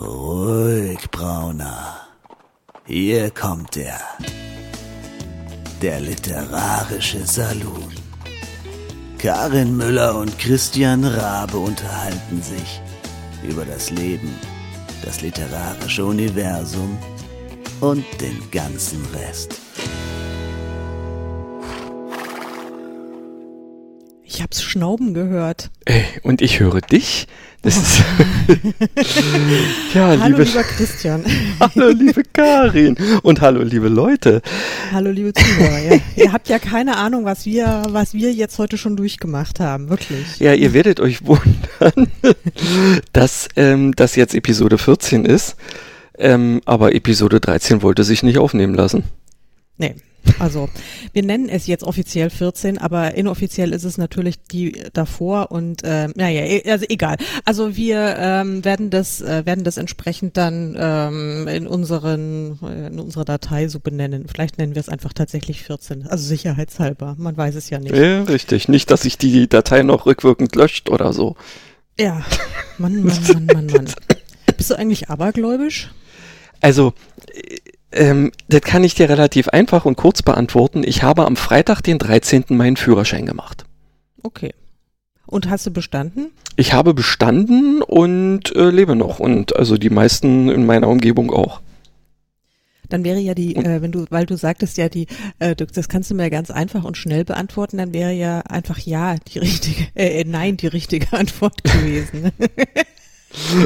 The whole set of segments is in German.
Ruhig, Brauner. Hier kommt er. Der literarische Salon. Karin Müller und Christian Rabe unterhalten sich über das Leben, das literarische Universum und den ganzen Rest. Ich hab's Schnauben gehört. Ey, und ich höre dich. Das ist ja, hallo liebe, lieber Christian. hallo liebe Karin und hallo liebe Leute. Hallo liebe Zuhörer. Ja, ihr habt ja keine Ahnung, was wir, was wir jetzt heute schon durchgemacht haben, wirklich. Ja, ihr werdet euch wundern, dass ähm, das jetzt Episode 14 ist, ähm, aber Episode 13 wollte sich nicht aufnehmen lassen. Nee, also wir nennen es jetzt offiziell 14, aber inoffiziell ist es natürlich die davor und äh, naja, also egal. Also wir ähm, werden das äh, werden das entsprechend dann ähm, in unseren in unserer Datei so benennen. Vielleicht nennen wir es einfach tatsächlich 14, also sicherheitshalber. Man weiß es ja nicht. Ja, richtig. Nicht, dass sich die Datei noch rückwirkend löscht oder so. Ja, Mann, Mann, Mann, Mann, Mann. Bist du eigentlich abergläubisch? Also ähm, das kann ich dir relativ einfach und kurz beantworten. Ich habe am Freitag, den 13. meinen Führerschein gemacht. Okay. Und hast du bestanden? Ich habe bestanden und äh, lebe noch. Und also die meisten in meiner Umgebung auch. Dann wäre ja die, äh, wenn du, weil du sagtest ja die, äh, das kannst du mir ganz einfach und schnell beantworten, dann wäre ja einfach ja die richtige, äh, nein die richtige Antwort gewesen.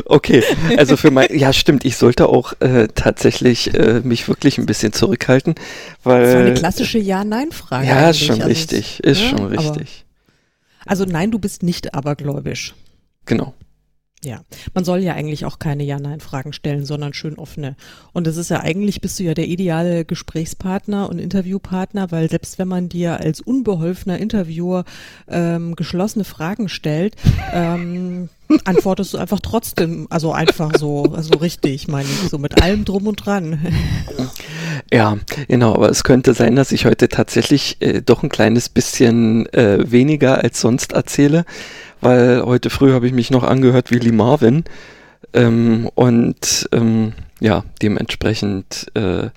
Okay, also für mein, ja stimmt, ich sollte auch äh, tatsächlich äh, mich wirklich ein bisschen zurückhalten, weil. Das war eine klassische Ja-Nein-Frage. Ja, ist schon also, richtig, ist ja, schon richtig. Aber, also nein, du bist nicht abergläubisch. Genau. Ja, man soll ja eigentlich auch keine Ja-Nein-Fragen stellen, sondern schön offene. Und das ist ja eigentlich, bist du ja der ideale Gesprächspartner und Interviewpartner, weil selbst wenn man dir als unbeholfener Interviewer ähm, geschlossene Fragen stellt, ähm, antwortest du einfach trotzdem, also einfach so, also richtig, meine ich, so mit allem drum und dran. Ja, genau, aber es könnte sein, dass ich heute tatsächlich äh, doch ein kleines bisschen äh, weniger als sonst erzähle weil heute früh habe ich mich noch angehört wie Lee Marvin. Ähm, und ähm, ja, dementsprechend äh,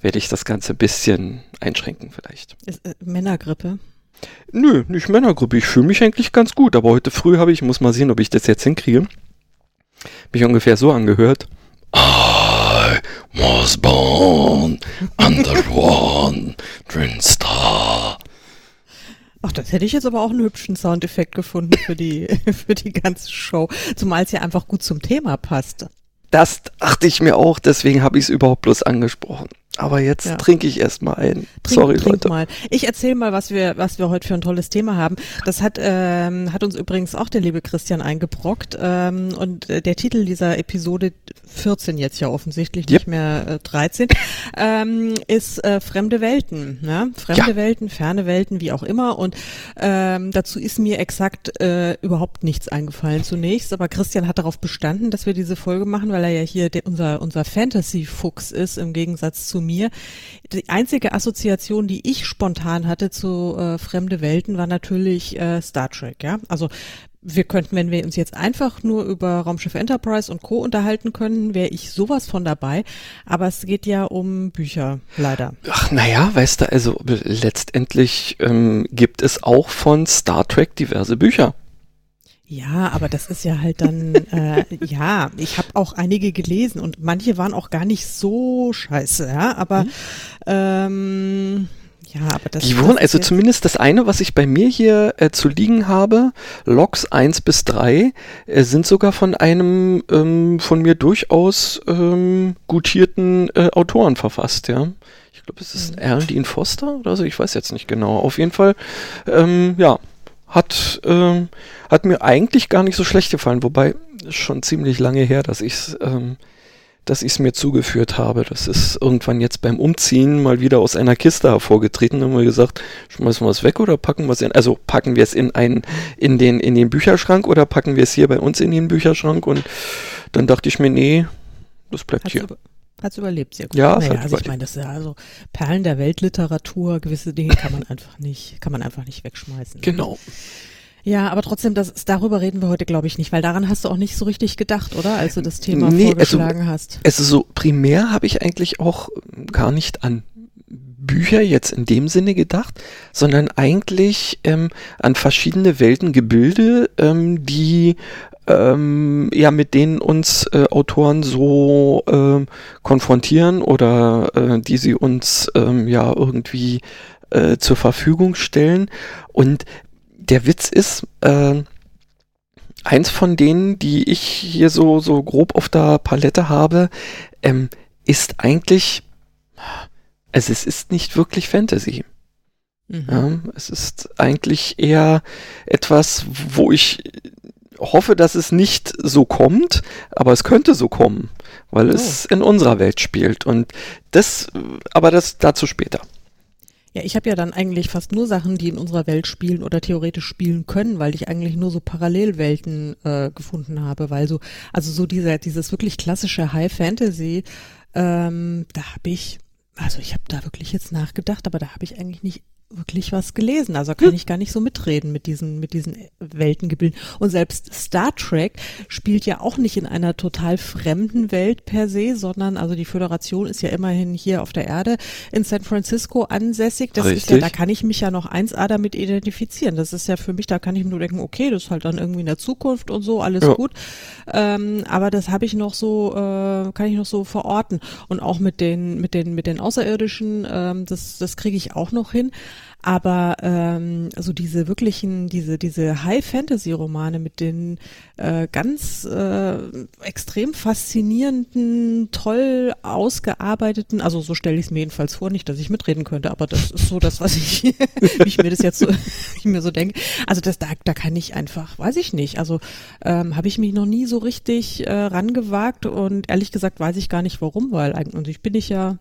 werde ich das Ganze ein bisschen einschränken vielleicht. Ist, äh, Männergrippe? Nö, nicht Männergrippe. Ich fühle mich eigentlich ganz gut, aber heute früh habe ich, muss mal sehen, ob ich das jetzt hinkriege, mich ungefähr so angehört. I was born under one twin star. Ach, das hätte ich jetzt aber auch einen hübschen Soundeffekt gefunden für die, für die ganze Show. Zumal es ja einfach gut zum Thema passt. Das dachte ich mir auch, deswegen habe ich es überhaupt bloß angesprochen. Aber jetzt ja. trinke ich erstmal ein. Trink, Sorry, trink Leute. Mal. Ich erzähle mal, was wir, was wir heute für ein tolles Thema haben. Das hat, ähm, hat uns übrigens auch der liebe Christian eingebrockt. Ähm, und äh, der Titel dieser Episode 14 jetzt ja offensichtlich, yep. nicht mehr äh, 13, ähm, ist äh, Fremde Welten. Ne? Fremde ja. Welten, ferne Welten, wie auch immer. Und ähm, dazu ist mir exakt äh, überhaupt nichts eingefallen zunächst. Aber Christian hat darauf bestanden, dass wir diese Folge machen, weil er ja hier der, unser, unser Fantasy-Fuchs ist, im Gegensatz zu mir. Die einzige Assoziation, die ich spontan hatte zu äh, fremde Welten, war natürlich äh, Star Trek. Ja, also wir könnten, wenn wir uns jetzt einfach nur über Raumschiff Enterprise und Co. unterhalten können, wäre ich sowas von dabei. Aber es geht ja um Bücher, leider. Ach, naja, weißt du, also letztendlich ähm, gibt es auch von Star Trek diverse Bücher. Ja, aber das ist ja halt dann, äh, ja, ich habe auch einige gelesen und manche waren auch gar nicht so scheiße, ja, aber mhm. ähm, ja, aber das Die wurden, also zumindest das eine, was ich bei mir hier äh, zu liegen habe, Logs 1 bis 3, äh, sind sogar von einem ähm, von mir durchaus ähm, gutierten äh, Autoren verfasst, ja. Ich glaube, es ist mhm. Erlen Foster oder so, ich weiß jetzt nicht genau. Auf jeden Fall, ähm, ja, hat, ähm, hat mir eigentlich gar nicht so schlecht gefallen, wobei schon ziemlich lange her, dass ich es ähm, dass ich es mir zugeführt habe. Das ist irgendwann jetzt beim Umziehen mal wieder aus einer Kiste hervorgetreten. Haben wir gesagt, schmeißen wir es weg oder packen wir es in, also packen wir es in einen, in den, in den Bücherschrank oder packen wir es hier bei uns in den Bücherschrank und dann dachte ich mir, nee, das bleibt Hat's hier. Hat es überlebt, sehr gut. Ja, naja, also ich meine, das ist ja also Perlen der Weltliteratur, gewisse Dinge kann man einfach nicht, kann man einfach nicht wegschmeißen. Genau. Ja, aber trotzdem, das, darüber reden wir heute, glaube ich, nicht, weil daran hast du auch nicht so richtig gedacht, oder? Als du das Thema nee, also vorgeschlagen also, hast. Also so primär habe ich eigentlich auch gar nicht an Bücher jetzt in dem Sinne gedacht, sondern eigentlich ähm, an verschiedene Weltengebilde, ähm, die ähm, ja mit denen uns äh, Autoren so äh, konfrontieren oder äh, die sie uns ähm, ja irgendwie äh, zur Verfügung stellen. Und der Witz ist, äh, eins von denen, die ich hier so, so grob auf der Palette habe, ähm, ist eigentlich, also es ist nicht wirklich Fantasy. Mhm. Ja, es ist eigentlich eher etwas, wo ich hoffe, dass es nicht so kommt, aber es könnte so kommen, weil oh. es in unserer Welt spielt. Und das, aber das dazu später. Ja, ich habe ja dann eigentlich fast nur Sachen, die in unserer Welt spielen oder theoretisch spielen können, weil ich eigentlich nur so Parallelwelten äh, gefunden habe, weil so, also so dieser, dieses wirklich klassische High Fantasy, ähm, da habe ich, also ich habe da wirklich jetzt nachgedacht, aber da habe ich eigentlich nicht wirklich was gelesen. Also kann hm. ich gar nicht so mitreden mit diesen, mit diesen Weltengebilden. Und selbst Star Trek spielt ja auch nicht in einer total fremden Welt per se, sondern also die Föderation ist ja immerhin hier auf der Erde in San Francisco ansässig. Das Richtig. ist ja, da kann ich mich ja noch 1A damit identifizieren. Das ist ja für mich, da kann ich mir nur denken, okay, das ist halt dann irgendwie in der Zukunft und so, alles ja. gut. Ähm, aber das habe ich noch so, äh, kann ich noch so verorten. Und auch mit den, mit den, mit den Außerirdischen, ähm, das, das kriege ich auch noch hin. Aber ähm, also diese wirklichen, diese, diese High-Fantasy-Romane mit den äh, ganz äh, extrem faszinierenden, toll ausgearbeiteten, also so stelle ich es mir jedenfalls vor, nicht, dass ich mitreden könnte, aber das ist so das, was ich, wie ich mir das jetzt so, ich mir so denke. Also das, da, da kann ich einfach, weiß ich nicht. Also ähm, habe ich mich noch nie so richtig äh, rangewagt und ehrlich gesagt weiß ich gar nicht warum, weil eigentlich bin ich ja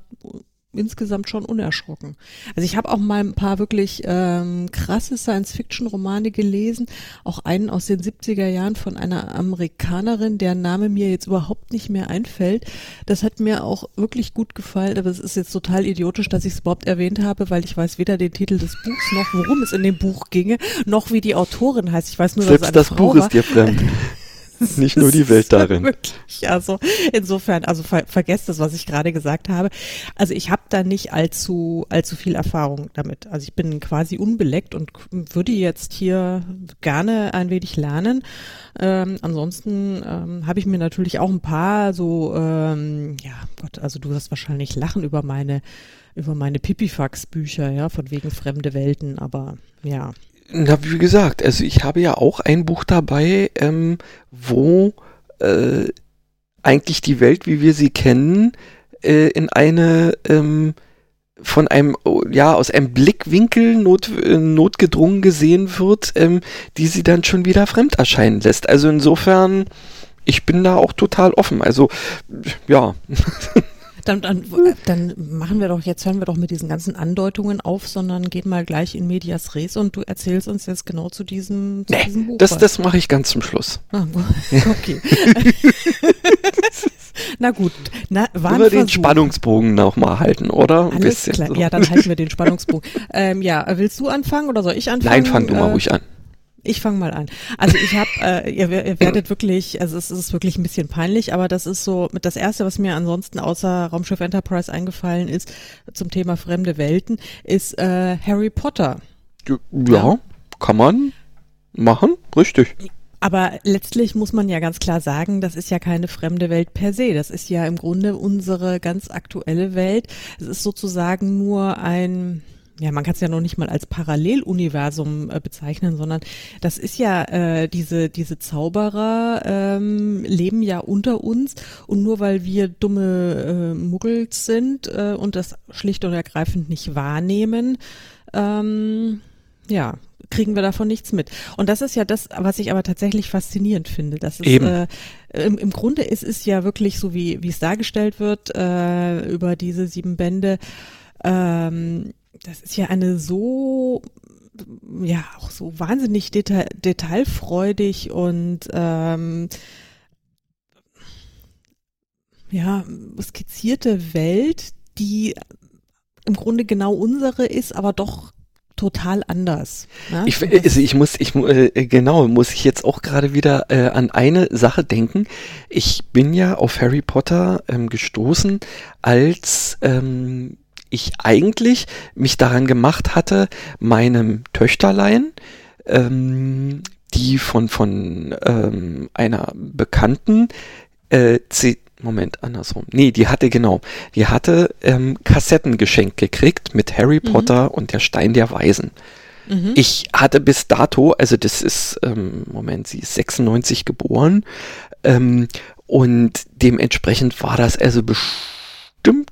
insgesamt schon unerschrocken. Also ich habe auch mal ein paar wirklich ähm, krasse Science-Fiction-Romane gelesen, auch einen aus den 70er Jahren von einer Amerikanerin, deren Name mir jetzt überhaupt nicht mehr einfällt. Das hat mir auch wirklich gut gefallen, aber es ist jetzt total idiotisch, dass ich es überhaupt erwähnt habe, weil ich weiß weder den Titel des Buchs noch, worum es in dem Buch ginge, noch wie die Autorin heißt. Ich weiß nur, Selbst dass es eine das Frau Buch ist dir fremd. Nicht nur die Welt darin. Wirklich, also insofern, also ver vergesst das, was ich gerade gesagt habe. Also ich habe da nicht allzu allzu viel Erfahrung damit. Also ich bin quasi unbeleckt und würde jetzt hier gerne ein wenig lernen. Ähm, ansonsten ähm, habe ich mir natürlich auch ein paar so, ähm, ja Gott, also du wirst wahrscheinlich lachen über meine über meine Pipifax-Bücher, ja, von wegen fremde Welten, aber ja. Na, wie gesagt, also ich habe ja auch ein Buch dabei, ähm, wo äh, eigentlich die Welt, wie wir sie kennen, äh, in eine ähm, von einem, oh, ja, aus einem Blickwinkel not, äh, notgedrungen gesehen wird, ähm, die sie dann schon wieder fremd erscheinen lässt. Also insofern, ich bin da auch total offen. Also, ja. Dann, dann, äh, dann machen wir doch, jetzt hören wir doch mit diesen ganzen Andeutungen auf, sondern gehen mal gleich in Medias Res und du erzählst uns jetzt genau zu diesem, zu nee, diesem Buch. Das, das mache ich ganz zum Schluss. Ah, okay. Na gut, na, war wir den Spannungsbogen nochmal halten, oder? Ein Alles klar. So. Ja, dann halten wir den Spannungsbogen. ähm, ja, willst du anfangen oder soll ich anfangen? Nein, fang du mal äh, ruhig an. Ich fange mal an. Also ich habe, äh, ihr, ihr werdet wirklich, also es ist wirklich ein bisschen peinlich, aber das ist so mit das erste, was mir ansonsten außer Raumschiff Enterprise eingefallen ist zum Thema fremde Welten, ist äh, Harry Potter. Ja, ja, kann man machen, richtig. Aber letztlich muss man ja ganz klar sagen, das ist ja keine fremde Welt per se. Das ist ja im Grunde unsere ganz aktuelle Welt. Es ist sozusagen nur ein ja, man kann es ja noch nicht mal als Paralleluniversum äh, bezeichnen, sondern das ist ja äh, diese diese Zauberer ähm, leben ja unter uns und nur weil wir dumme äh, Muggels sind äh, und das schlicht und ergreifend nicht wahrnehmen, ähm, ja, kriegen wir davon nichts mit. Und das ist ja das, was ich aber tatsächlich faszinierend finde. Das ist, Eben. Äh, im, im Grunde ist es ja wirklich so, wie wie es dargestellt wird äh, über diese sieben Bände. Ähm, das ist ja eine so ja auch so wahnsinnig deta detailfreudig und ähm, ja skizzierte Welt, die im Grunde genau unsere ist, aber doch total anders. Ne? Ich, also ich muss, ich äh, genau, muss ich jetzt auch gerade wieder äh, an eine Sache denken. Ich bin ja auf Harry Potter ähm, gestoßen, als ähm, ich eigentlich mich daran gemacht hatte, meinem Töchterlein ähm, die von von ähm, einer Bekannten äh, Moment, andersrum. Nee, die hatte genau, die hatte ähm, Kassetten geschenkt gekriegt mit Harry mhm. Potter und der Stein der Weisen. Mhm. Ich hatte bis dato, also das ist, ähm, Moment, sie ist 96 geboren ähm, und dementsprechend war das also bestimmt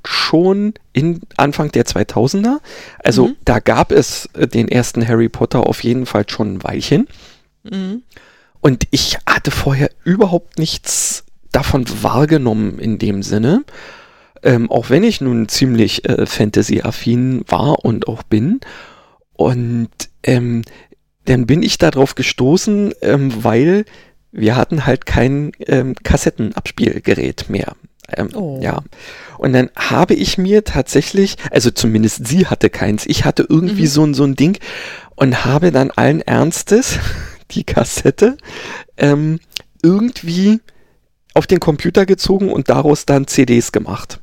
schon in Anfang der 2000er. Also mhm. da gab es äh, den ersten Harry Potter auf jeden Fall schon ein Weilchen. Mhm. Und ich hatte vorher überhaupt nichts davon wahrgenommen in dem Sinne. Ähm, auch wenn ich nun ziemlich äh, Fantasy-affin war und auch bin. Und ähm, dann bin ich darauf gestoßen, ähm, weil wir hatten halt kein ähm, Kassettenabspielgerät mehr. Ähm, oh. Ja. Und dann habe ich mir tatsächlich, also zumindest sie hatte keins, ich hatte irgendwie mhm. so, so ein Ding und habe dann allen Ernstes die Kassette ähm, irgendwie auf den Computer gezogen und daraus dann CDs gemacht.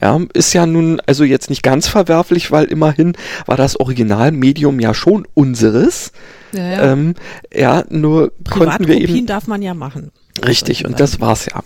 Ja, ist ja nun also jetzt nicht ganz verwerflich, weil immerhin war das Originalmedium ja schon unseres. Ja, ja. Ähm, ja nur konnten wir eben. darf man ja machen. Richtig, und das war's ja.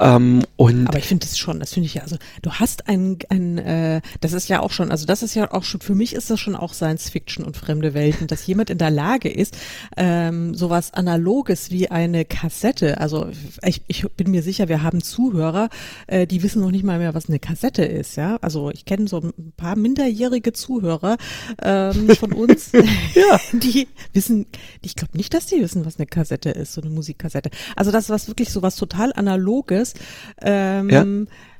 Ähm, und Aber ich finde das schon, das finde ich ja, also du hast ein, ein äh, das ist ja auch schon, also das ist ja auch schon, für mich ist das schon auch Science Fiction und fremde Welten, dass jemand in der Lage ist, ähm, sowas Analoges wie eine Kassette, also ich, ich bin mir sicher, wir haben Zuhörer, äh, die wissen noch nicht mal mehr, was eine Kassette ist, ja. Also ich kenne so ein paar minderjährige Zuhörer ähm, von uns, ja. die wissen, ich glaube nicht, dass die wissen, was eine Kassette ist, so eine Musikkassette. Also das was wirklich so was total Analoges ist. Ähm, ja.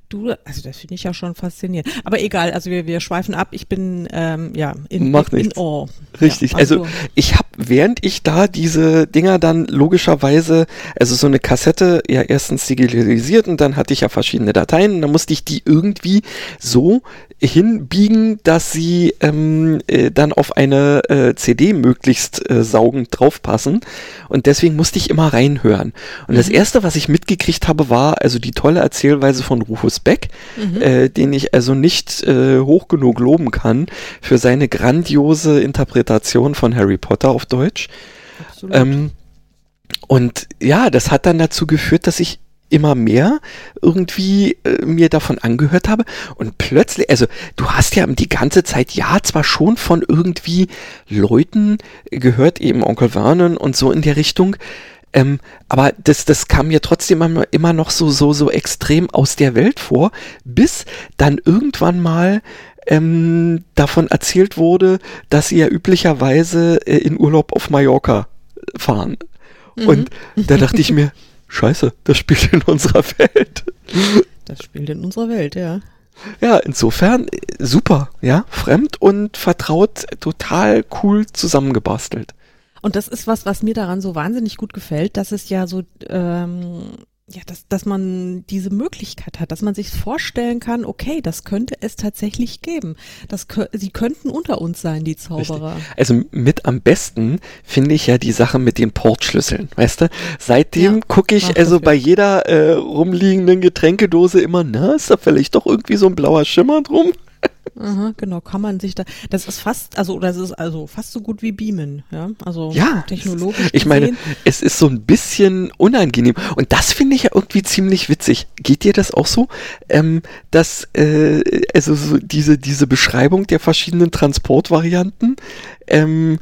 Du, also das finde ich ja schon faszinierend. Aber egal, also wir, wir schweifen ab. Ich bin ähm, ja in, Macht in, in oh. Richtig. Ja, also, also ich habe, während ich da diese Dinger dann logischerweise, also so eine Kassette ja erstens digitalisiert und dann hatte ich ja verschiedene Dateien und dann musste ich die irgendwie so hinbiegen, dass sie ähm, äh, dann auf eine äh, CD möglichst äh, saugend draufpassen. Und deswegen musste ich immer reinhören. Und mhm. das erste, was ich mitgekriegt habe, war also die tolle Erzählweise von Rufus Beck, mhm. äh, den ich also nicht äh, hoch genug loben kann für seine grandiose Interpretation von Harry Potter auf Deutsch. Absolut. Ähm, und ja, das hat dann dazu geführt, dass ich immer mehr irgendwie äh, mir davon angehört habe und plötzlich, also du hast ja die ganze Zeit ja zwar schon von irgendwie Leuten gehört, eben Onkel Vernon und so in der Richtung, ähm, aber das, das kam mir trotzdem immer, noch so, so, so extrem aus der Welt vor, bis dann irgendwann mal ähm, davon erzählt wurde, dass sie ja üblicherweise äh, in Urlaub auf Mallorca fahren. Mhm. Und da dachte ich mir, scheiße, das spielt in unserer Welt. Das spielt in unserer Welt, ja. Ja, insofern äh, super, ja, fremd und vertraut, total cool zusammengebastelt. Und das ist was, was mir daran so wahnsinnig gut gefällt, dass es ja so ähm, ja, dass, dass man diese Möglichkeit hat, dass man sich vorstellen kann, okay, das könnte es tatsächlich geben. Das, sie könnten unter uns sein, die Zauberer. Richtig. Also mit am besten finde ich ja die Sache mit den Portschlüsseln, weißt du? Seitdem ja, gucke ich also bei jeder äh, rumliegenden Getränkedose immer, na, ist da vielleicht doch irgendwie so ein blauer Schimmer drum? Aha, genau, kann man sich da, das ist fast, also, das ist also fast so gut wie Beamen, ja, also ja, technologisch. Ich meine, es ist so ein bisschen unangenehm und das finde ich ja irgendwie ziemlich witzig. Geht dir das auch so, ähm, dass, äh, also so diese, diese Beschreibung der verschiedenen Transportvarianten, ähm,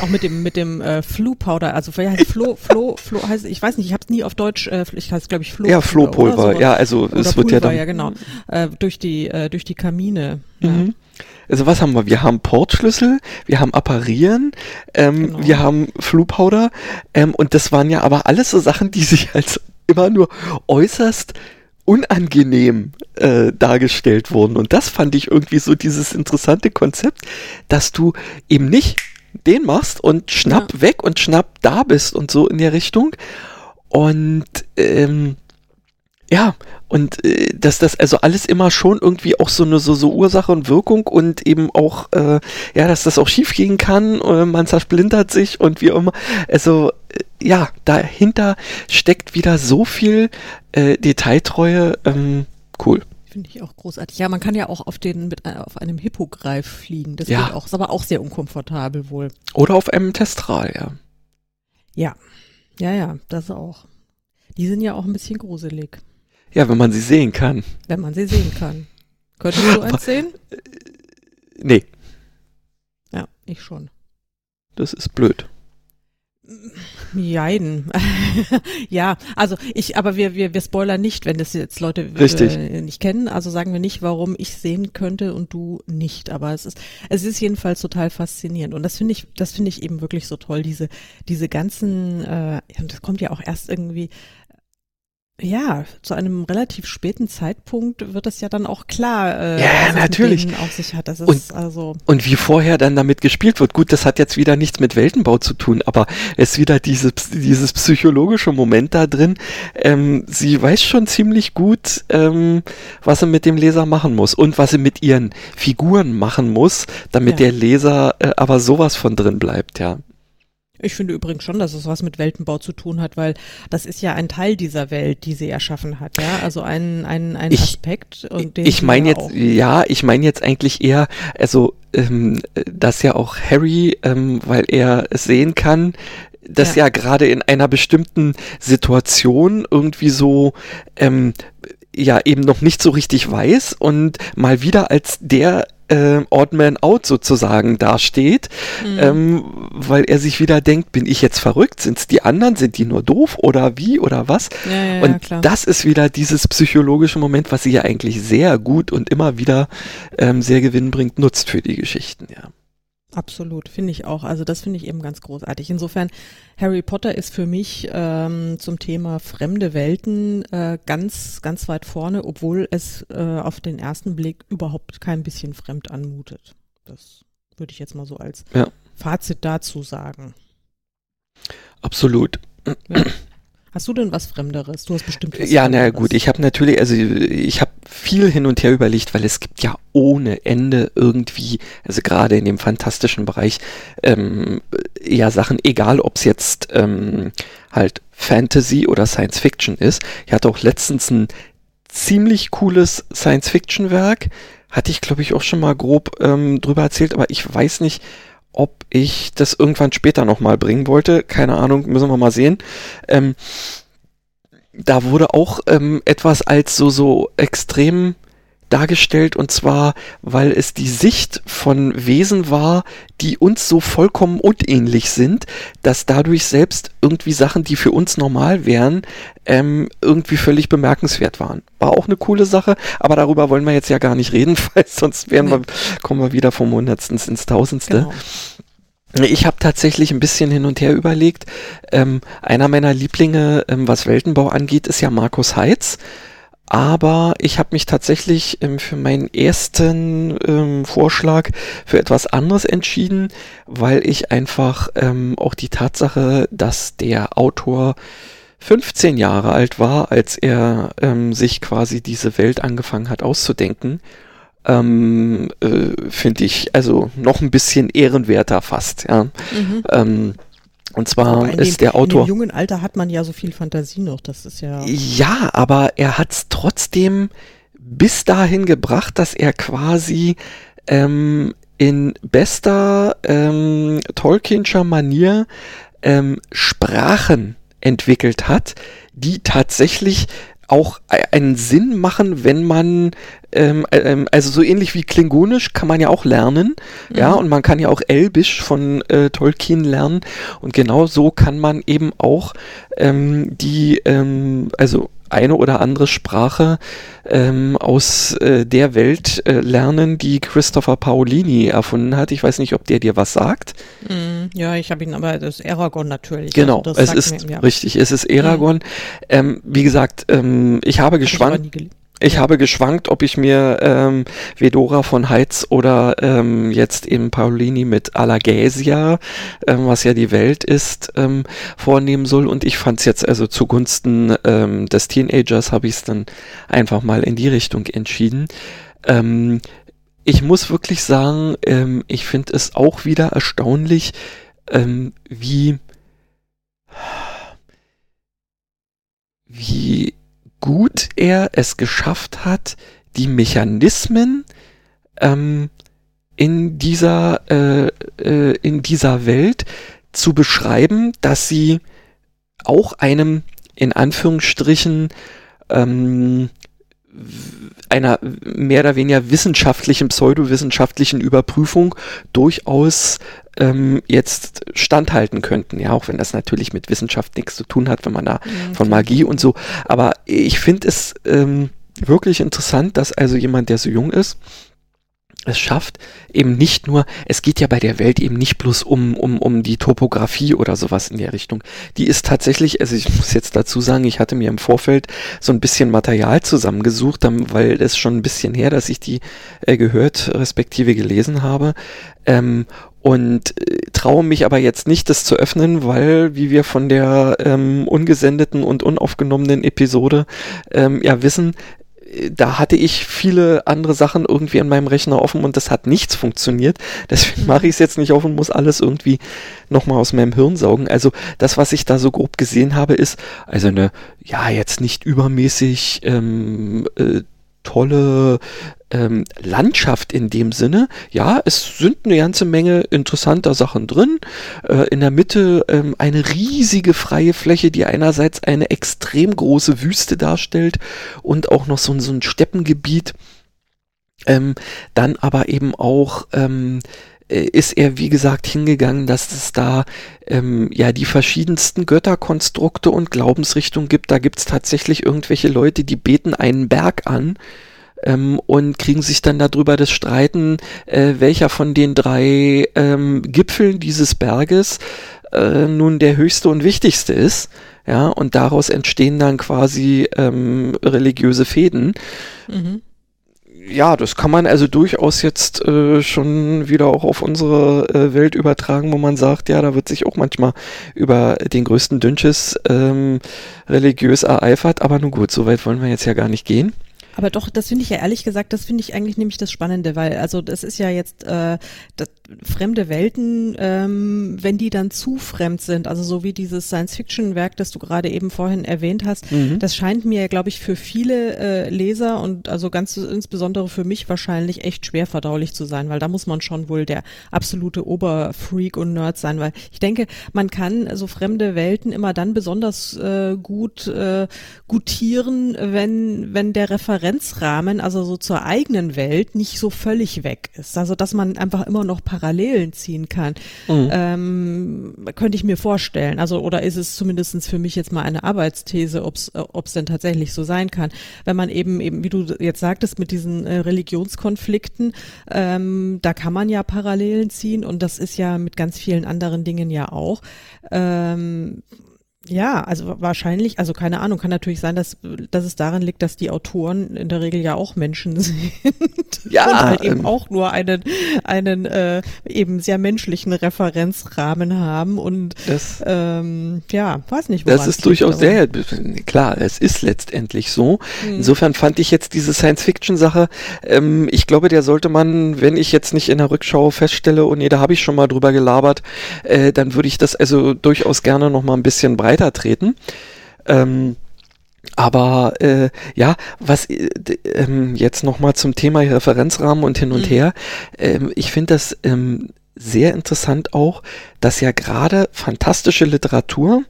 auch mit dem mit dem äh, Flu-Powder, also ja, Flo, Flo, Flo heißt, ich weiß nicht, ich habe es nie auf Deutsch, äh, ich heißt glaube ich Flo. Ja, Flohpulver, ja, also oder es wird Pulver, ja dann ja genau äh, durch die äh, durch die Kamine. Mhm. Also was haben wir? Wir haben Portschlüssel, wir haben Apparieren, ähm, genau. wir haben Flu-Powder ähm, und das waren ja aber alles so Sachen, die sich als immer nur äußerst unangenehm äh, dargestellt wurden. Und das fand ich irgendwie so dieses interessante Konzept, dass du eben nicht den machst und schnapp ja. weg und schnapp da bist und so in der Richtung. Und ähm, Ja, und äh, dass das also alles immer schon irgendwie auch so eine so, so Ursache und Wirkung und eben auch, äh, ja, dass das auch schief gehen kann, äh, man zersplintert sich und wie immer. Also äh, ja, dahinter steckt wieder so viel äh, Detailtreue. Ähm, cool. Finde ich auch großartig. Ja, man kann ja auch auf den mit äh, auf einem Hippogreif fliegen. Das Ja. geht auch, ist aber auch sehr unkomfortabel wohl. Oder auf einem Testral, ja. Ja. Ja, ja, das auch. Die sind ja auch ein bisschen gruselig, Ja, wenn man sie sehen kann. wenn man sie sehen kann. Könntest du eins sehen? Nee, Ja, ich schon. das ist blöd. Jein. ja, also ich, aber wir, wir, wir spoilern nicht, wenn das jetzt Leute. Äh, nicht kennen. Also sagen wir nicht, warum ich sehen könnte und du nicht. Aber es ist, es ist jedenfalls total faszinierend. Und das finde ich, das finde ich eben wirklich so toll, diese, diese ganzen, äh, das kommt ja auch erst irgendwie, ja, zu einem relativ späten Zeitpunkt wird das ja dann auch klar, äh, Ja, was es natürlich. denen auf sich hat. Das ist Und- also, Und wie vorher dann damit gespielt wird, gut, das hat jetzt wieder nichts mit Weltenbau zu tun, aber es ist wieder dieses, dieses psychologische Moment da drin. Ähm, sie weiß schon ziemlich gut, ähm, was sie mit dem Leser machen muss und was sie mit ihren Figuren machen muss, damit Ja. der Leser äh, aber sowas von drin bleibt, ja. Ich finde übrigens schon, dass es was mit Weltenbau zu tun hat, weil das ist ja ein Teil dieser Welt, die sie erschaffen hat, ja. Also ein, ein, ein Ich- Aspekt. Und den ich meine jetzt, auch- ja, ich meine jetzt eigentlich eher, also, ähm, dass ja auch Harry, ähm, weil er es sehen kann, dass Ja. ja, gerade in einer bestimmten Situation irgendwie so, ähm, ja, eben noch nicht so richtig weiß und mal wieder als der äh, Odd Man Out sozusagen dasteht, Mhm. ähm, weil er sich wieder denkt, bin ich jetzt verrückt? Sind es die anderen? Sind die nur doof oder wie oder was? ja, ja, ja, Und klar. das ist wieder dieses psychologische Moment, was sie ja eigentlich sehr gut und immer wieder ähm, sehr gewinnbringend nutzt für die Geschichten, ja. Absolut, finde ich auch. Also das finde ich eben ganz großartig. Insofern, Harry Potter ist für mich ähm, zum Thema fremde Welten äh, ganz, ganz weit vorne, obwohl es äh, auf den ersten Blick überhaupt kein bisschen fremd anmutet. Das würde ich jetzt mal so als Ja. Fazit dazu sagen. Absolut. Hast du denn was Fremderes? Du hast bestimmt was Ja, na Fremderes. gut, ich habe natürlich, also ich habe viel hin und her überlegt, weil es gibt ja ohne Ende irgendwie, also gerade in dem fantastischen Bereich, ähm, ja Sachen, egal ob es jetzt ähm, halt Fantasy oder Science Fiction ist. Ich hatte auch letztens ein ziemlich cooles Science Fiction Werk, hatte ich glaube ich auch schon mal grob ähm, drüber erzählt, aber ich weiß nicht, ob ich das irgendwann später nochmal bringen wollte. Keine Ahnung, müssen wir mal sehen. Ähm, da wurde auch ähm, etwas als so, so extrem dargestellt und zwar, weil es die Sicht von Wesen war, die uns so vollkommen unähnlich sind, dass dadurch selbst irgendwie Sachen, die für uns normal wären, ähm, irgendwie völlig bemerkenswert waren. War auch eine coole Sache, aber darüber wollen wir jetzt ja gar nicht reden, weil sonst werden Nee. wir, kommen wir wieder vom Hundertsten ins Tausendste. Genau. Ich habe tatsächlich ein bisschen hin und her überlegt. Ähm, einer meiner Lieblinge, ähm, was Weltenbau angeht, ist ja Markus Heitz. Aber ich habe mich tatsächlich ähm, für meinen ersten ähm, Vorschlag für etwas anderes entschieden, weil ich einfach ähm, auch die Tatsache, dass der Autor 15 Jahre alt war, als er ähm, sich quasi diese Welt angefangen hat auszudenken, ähm, äh, finde ich also noch ein bisschen ehrenwerter fast. Ja. Mhm. Und zwar in ist dem, der Autor. In dem jungen Alter hat man ja so viel Fantasie noch. Das ist ja. Ja, aber er hat es trotzdem bis dahin gebracht, dass er quasi ähm, in bester ähm, Tolkienscher Manier ähm, Sprachen entwickelt hat, die tatsächlich auch e- einen Sinn machen, wenn man, ähm, ähm, also so ähnlich wie Klingonisch kann man ja auch lernen, ja, Mhm. und man kann ja auch Elbisch von äh, Tolkien lernen und genau so kann man eben auch ähm, die, ähm, also eine oder andere Sprache ähm, aus äh, der Welt äh, lernen, die Christopher Paolini erfunden hat. Ich weiß nicht, ob der dir was sagt. Mhm. Ja, ich habe ihn, aber das ist Aragon natürlich. Genau, Also das es ist mir, ja. richtig, es ist Aragon. Ähm, wie gesagt, ähm, ich habe Hab ich Ich habe geschwankt, ob ich mir ähm, Vedora von Heitz oder ähm, jetzt eben Paolini mit Alagasia, ähm, was ja die Welt ist, ähm, vornehmen soll. Und ich fand es jetzt also zugunsten ähm, des Teenagers habe ich es dann einfach mal in die Richtung entschieden. Ähm, ich muss wirklich sagen, ähm, ich finde es auch wieder erstaunlich, ähm, wie wie gut er es geschafft hat, die Mechanismen ähm, in dieser äh, äh, in dieser Welt zu beschreiben, dass sie auch einem in Anführungsstrichen ähm, einer mehr oder weniger wissenschaftlichen, pseudowissenschaftlichen Überprüfung durchaus ähm, jetzt standhalten könnten. Ja, auch wenn das natürlich mit Wissenschaft nichts zu tun hat, wenn man da mhm, von Magie und so. Aber ich finde es ähm, wirklich interessant, dass also jemand, der so jung ist, es schafft, eben nicht nur, es geht ja bei der Welt eben nicht bloß um, um, um die Topografie oder sowas in der Richtung. Die ist tatsächlich, also ich muss jetzt dazu sagen, ich hatte mir im Vorfeld so ein bisschen Material zusammengesucht, weil es schon ein bisschen her, dass ich die äh, gehört, respektive gelesen habe. Ähm, und äh, traue mich aber jetzt nicht, das zu öffnen, weil, wie wir von der ähm, ungesendeten und unaufgenommenen Episode ähm, ja wissen, da hatte ich viele andere Sachen irgendwie an meinem Rechner offen und das hat nichts funktioniert. Deswegen mache ich es jetzt nicht auf und muss alles irgendwie nochmal aus meinem Hirn saugen. Also das, was ich da so grob gesehen habe, ist also eine, ja, jetzt nicht übermäßig ähm, äh, tolle ähm, Landschaft in dem Sinne. Ja, es sind eine ganze Menge interessanter Sachen drin. Äh, in der Mitte ähm, eine riesige freie Fläche, die einerseits eine extrem große Wüste darstellt und auch noch so, so ein Steppengebiet. Ähm, dann aber eben auch ähm, äh, ist er, wie gesagt, hingegangen, dass es da ähm, ja die verschiedensten Götterkonstrukte und Glaubensrichtungen gibt. Da gibt es tatsächlich irgendwelche Leute, die beten einen Berg an ähm, und kriegen sich dann darüber das Streiten, äh, welcher von den drei ähm, Gipfeln dieses Berges äh, nun der höchste und wichtigste ist. Ja, und daraus entstehen dann quasi ähm, religiöse Fäden. Mhm ja, das kann man also durchaus jetzt äh, schon wieder auch auf unsere äh, Welt übertragen, wo man sagt, ja, da wird sich auch manchmal über den größten Dünnschiss ähm, religiös ereifert, aber nun gut, so weit wollen wir jetzt ja gar nicht gehen. Aber doch, das finde ich ja ehrlich gesagt, das finde ich eigentlich nämlich das Spannende, weil also das ist ja jetzt äh, das, fremde Welten, ähm, wenn die dann zu fremd sind, also so wie dieses Science-Fiction-Werk, das du gerade eben vorhin erwähnt hast, mhm. das scheint mir, glaube ich, für viele äh, Leser und also ganz insbesondere für mich wahrscheinlich echt schwer verdaulich zu sein, weil da muss man schon wohl der absolute Oberfreak und Nerd sein, weil ich denke, man kann so fremde Welten immer dann besonders äh, gut äh, gutieren, wenn wenn der Referenzrahmen, also so zur eigenen Welt, nicht so völlig weg ist, also dass man einfach immer noch Parallelen ziehen kann, mhm. ähm, könnte ich mir vorstellen. Also oder ist es zumindestens für mich jetzt mal eine Arbeitsthese, ob es äh, denn tatsächlich so sein kann, wenn man eben eben, wie du jetzt sagtest, mit diesen äh, Religionskonflikten, ähm, da kann man ja Parallelen ziehen und das ist ja mit ganz vielen anderen Dingen ja auch. Ähm, ja, also wahrscheinlich, also keine Ahnung, kann natürlich sein, dass, dass es daran liegt, dass die Autoren in der Regel ja auch Menschen sind. Ja. Und halt eben ähm, auch nur einen, einen äh, eben sehr menschlichen Referenzrahmen haben. Und das, ähm, ja, weiß nicht, Das ist durchaus sehr, klar, es ist letztendlich so. Hm. Insofern fand ich jetzt diese Science-Fiction-Sache, ähm, ich glaube, der sollte man, wenn ich jetzt nicht in der Rückschau feststelle, oh nee, da habe ich schon mal drüber gelabert, äh, dann würde ich das also durchaus gerne noch mal ein bisschen breiter breiter treten. Ähm, aber äh, ja, was äh, ähm, jetzt nochmal zum Thema Referenzrahmen und hin und mhm. her. Ähm, ich finde das ähm, sehr interessant auch, dass ja gerade fantastische Literatur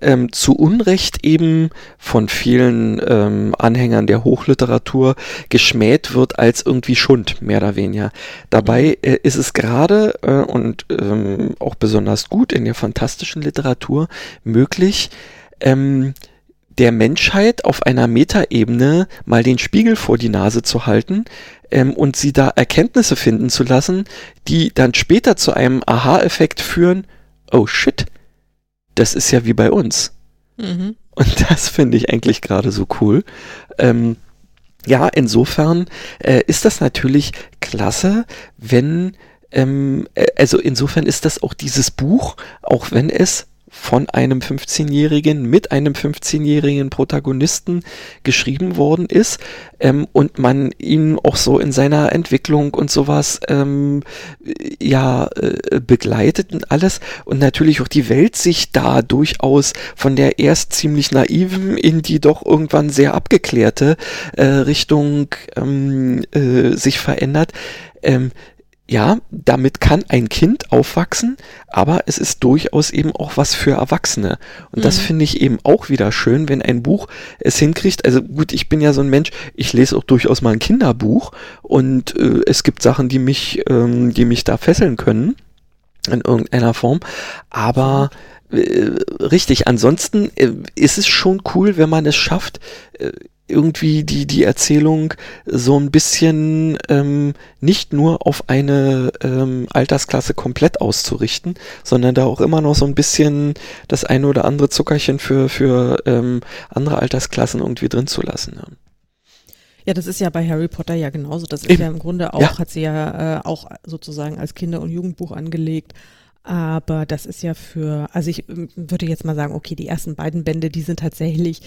ähm, zu Unrecht eben von vielen ähm, Anhängern der Hochliteratur geschmäht wird als irgendwie Schund, mehr oder weniger. Dabei mhm. äh, ist es gerade äh, und ähm, auch besonders gut in der fantastischen Literatur möglich, ähm, der Menschheit auf einer Metaebene mal den Spiegel vor die Nase zu halten ähm, und sie da Erkenntnisse finden zu lassen, die dann später zu einem Aha-Effekt führen, oh shit, das ist ja wie bei uns. Mhm. Und das finde ich eigentlich gerade so cool. Ähm, ja, insofern äh, ist das natürlich klasse, wenn, ähm, äh, also insofern ist das auch dieses Buch, auch wenn es von einem 15-Jährigen mit einem 15-jährigen Protagonisten geschrieben worden ist ähm, und man ihn auch so in seiner Entwicklung und sowas ähm, ja äh, begleitet und alles und natürlich auch die Welt sich da durchaus von der erst ziemlich naiven in die doch irgendwann sehr abgeklärte äh, Richtung ähm, äh, sich verändert. Ähm, ja, damit kann ein Kind aufwachsen, aber es ist durchaus eben auch was für Erwachsene. Und mhm. das finde ich eben auch wieder schön, wenn ein Buch es hinkriegt. Also gut, ich bin ja so ein Mensch, ich lese auch durchaus mal ein Kinderbuch und äh, es gibt Sachen, die mich, ähm, die mich da fesseln können in irgendeiner Form. Aber äh, richtig, ansonsten äh, ist es schon cool, wenn man es schafft, äh, irgendwie die, die Erzählung so ein bisschen ähm, nicht nur auf eine ähm, Altersklasse komplett auszurichten, sondern da auch immer noch so ein bisschen das eine oder andere Zuckerchen für, für ähm, andere Altersklassen irgendwie drin zu lassen. Ja. Ja, das ist ja bei Harry Potter ja genauso. Das ist Eben. ja im Grunde auch, ja. hat sie ja äh, auch sozusagen als Kinder- und Jugendbuch angelegt. Aber das ist ja für, also ich ähm, würde jetzt mal sagen, okay, die ersten beiden Bände, die sind tatsächlich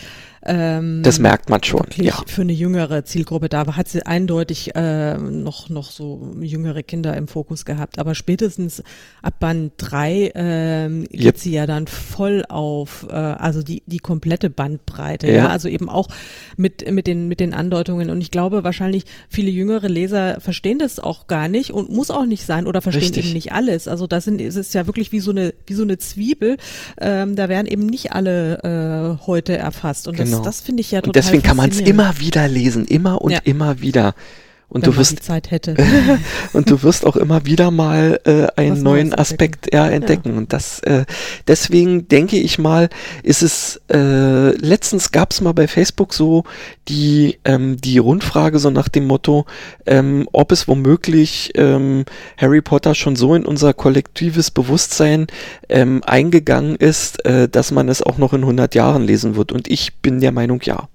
ähm, das merkt man schon, ja. Für eine jüngere Zielgruppe da hat sie eindeutig äh, noch noch so jüngere Kinder im Fokus gehabt. Aber spätestens ab Band drei ähm, geht yep. sie ja dann voll auf, äh, also die die komplette Bandbreite. Ja. ja, also eben auch mit mit den mit den Andeutungen. Und ich glaube wahrscheinlich viele jüngere Leser verstehen das auch gar nicht und muss auch nicht sein oder verstehen Richtig. eben nicht alles. Also da sind es ist ja wirklich wie so eine wie so eine Zwiebel. Ähm, da werden eben nicht alle äh, heute erfasst. Und genau. Genau. Das, finde ich ja total Und deswegen kann man es immer wieder lesen, immer und ja. immer wieder. Und Wenn du wirst Zeit hätte. und du wirst auch immer wieder mal äh, einen Was neuen Aspekt entdecken. Ja, entdecken. Ja. Und das äh, deswegen denke ich mal, ist es äh, letztens gab es mal bei Facebook so die ähm, die Rundfrage so nach dem Motto, ähm, ob es womöglich ähm, Harry Potter schon so in unser kollektives Bewusstsein ähm, eingegangen ist, äh, dass man es auch noch in 100 Jahren lesen wird. Und ich bin der Meinung, ja.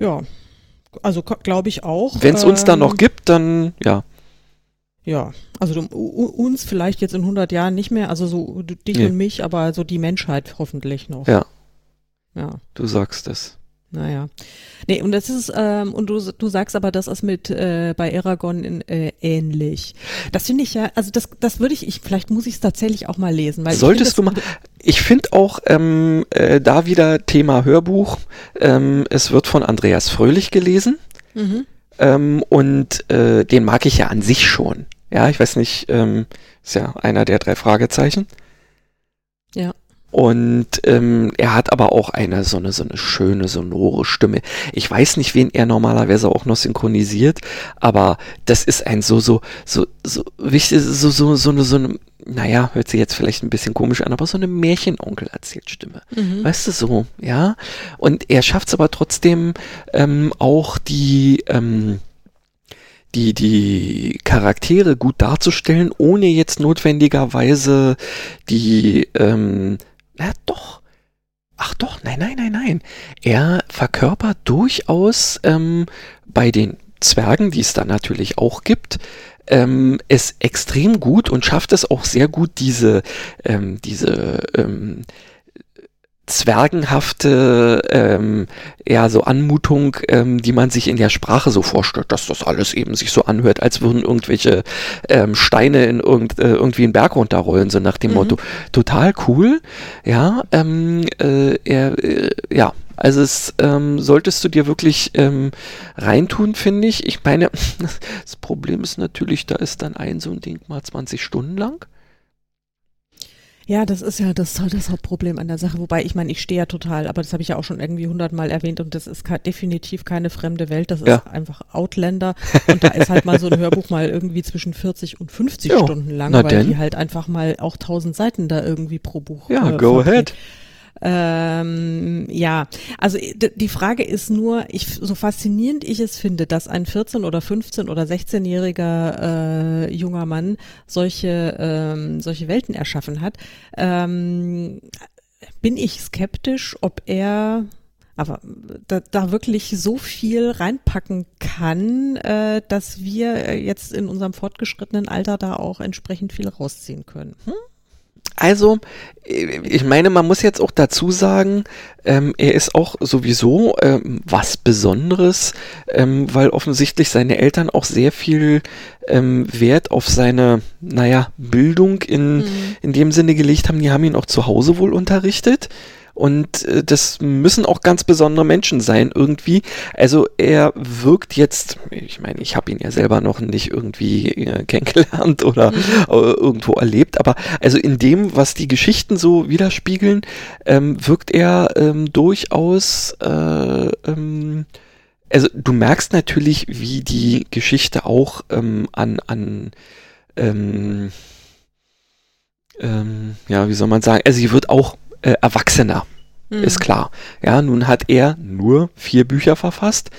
Ja, also glaube ich auch. Wenn es uns ähm, da noch gibt, dann ja. Ja, also uns vielleicht jetzt in 100 Jahren nicht mehr, also so dich nee. und mich, aber so die Menschheit hoffentlich noch. Ja. Ja. Du sagst es. Naja. Nee, und das ist, ähm, und du, du sagst aber, das ist mit äh, bei Aragon in, äh, ähnlich. Das finde ich ja, also das, das würde ich, ich, vielleicht muss ich es tatsächlich auch mal lesen. Weil Solltest du mal, ich finde auch ähm, äh, da wieder Thema Hörbuch, ähm, es wird von Andreas Fröhlich gelesen. Mhm. Ähm, und äh, den mag ich ja an sich schon. Ja, ich weiß nicht, ähm, ist ja einer der drei Fragezeichen. Ja. Und ähm, er hat aber auch eine so eine so eine schöne sonore Stimme. Ich weiß nicht, wen er normalerweise auch noch synchronisiert, aber das ist ein so so so so wichtig so so so eine so eine naja, hört sich jetzt vielleicht ein bisschen komisch an, aber so eine Märchenonkel-Erzählstimme. Mhm. Weißt du so, ja? Und er schafft es aber trotzdem ähm, auch die ähm, die, die Charaktere gut darzustellen, ohne jetzt notwendigerweise die ähm, ja, doch. Ach doch, nein, nein, nein, nein. Er verkörpert durchaus ähm, bei den Zwergen, die es da natürlich auch gibt, ähm, es extrem gut und schafft es auch sehr gut, diese, ähm, diese ähm, zwergenhafte ähm, ja so Anmutung, ähm, die man sich in der Sprache so vorstellt, dass das alles eben sich so anhört, als würden irgendwelche ähm, Steine in irgend, äh, irgendwie einen Berg runterrollen, so nach dem mhm. Motto. Total cool, ja. Ähm, äh, äh, ja, also es ähm, solltest du dir wirklich ähm, reintun, finde ich. Ich meine, das Problem ist natürlich, da ist dann ein so ein Ding mal 20 Stunden lang. Ja, das ist ja das, das Hauptproblem an der Sache. Wobei, ich meine, ich stehe ja total, aber das habe ich ja auch schon irgendwie hundertmal erwähnt und das ist definitiv keine fremde Welt. Das ja. ist einfach Outlander. Und da ist halt mal so ein Hörbuch mal irgendwie zwischen 40 und 50 jo. Stunden lang, weil denn? die halt einfach mal auch 1000 Seiten da irgendwie pro Buch. Ja, äh, go ahead. Ähm, ja, also die Frage ist nur, ich, so faszinierend ich es finde, dass ein 14 oder 15 oder 16-jähriger äh, junger Mann solche, ähm, solche Welten erschaffen hat, ähm, bin ich skeptisch, ob er aber da, da wirklich so viel reinpacken kann, äh, dass wir jetzt in unserem fortgeschrittenen Alter da auch entsprechend viel rausziehen können. Hm? Also, ich meine, man muss jetzt auch dazu sagen, ähm, er ist auch sowieso ähm, was Besonderes, ähm, weil offensichtlich seine Eltern auch sehr viel ähm, Wert auf seine, naja, Bildung in, mhm. in dem Sinne gelegt haben. Die haben ihn auch zu Hause wohl unterrichtet. Und äh, das müssen auch ganz besondere Menschen sein irgendwie. Also er wirkt jetzt, ich meine, ich habe ihn ja selber noch nicht irgendwie äh, kennengelernt oder mhm. äh, irgendwo erlebt, aber also in dem, was die Geschichten so widerspiegeln, ähm, wirkt er ähm, durchaus, äh, ähm, also du merkst natürlich, wie die Geschichte auch ähm, an, an ähm, ähm, ja, wie soll man sagen, also sie wird auch äh, Erwachsener, mhm. ist klar. Ja, nun hat er nur vier Bücher verfasst,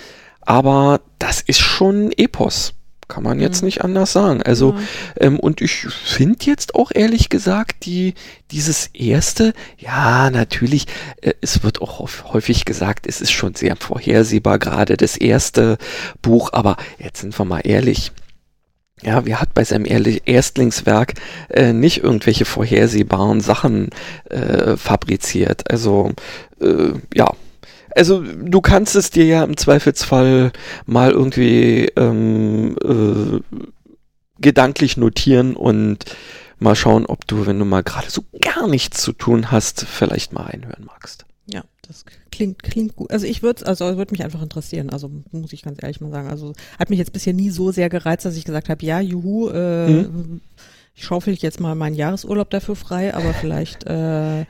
aber das ist schon Epos. Kann man jetzt mhm. nicht anders sagen. Also, ja. ähm, und ich finde jetzt auch ehrlich gesagt, die, dieses erste, ja, natürlich, äh, es wird auch häufig gesagt, es ist schon sehr vorhersehbar, gerade das erste Buch, aber jetzt sind wir mal ehrlich, ja, wer hat bei seinem Erstlingswerk äh, nicht irgendwelche vorhersehbaren Sachen äh, fabriziert? Also, äh, ja. Also du kannst es dir ja im Zweifelsfall mal irgendwie ähm, äh, gedanklich notieren und mal schauen, ob du, wenn du mal gerade so gar nichts zu tun hast, vielleicht mal reinhören magst. Ja, klingt, klingt gut. Also ich würde also würde mich einfach interessieren, also muss ich ganz ehrlich mal sagen. Also hat mich jetzt bisher nie so sehr gereizt, dass ich gesagt habe, ja, juhu, äh, mhm ich schaufel jetzt mal meinen Jahresurlaub dafür frei, aber vielleicht. Äh, äh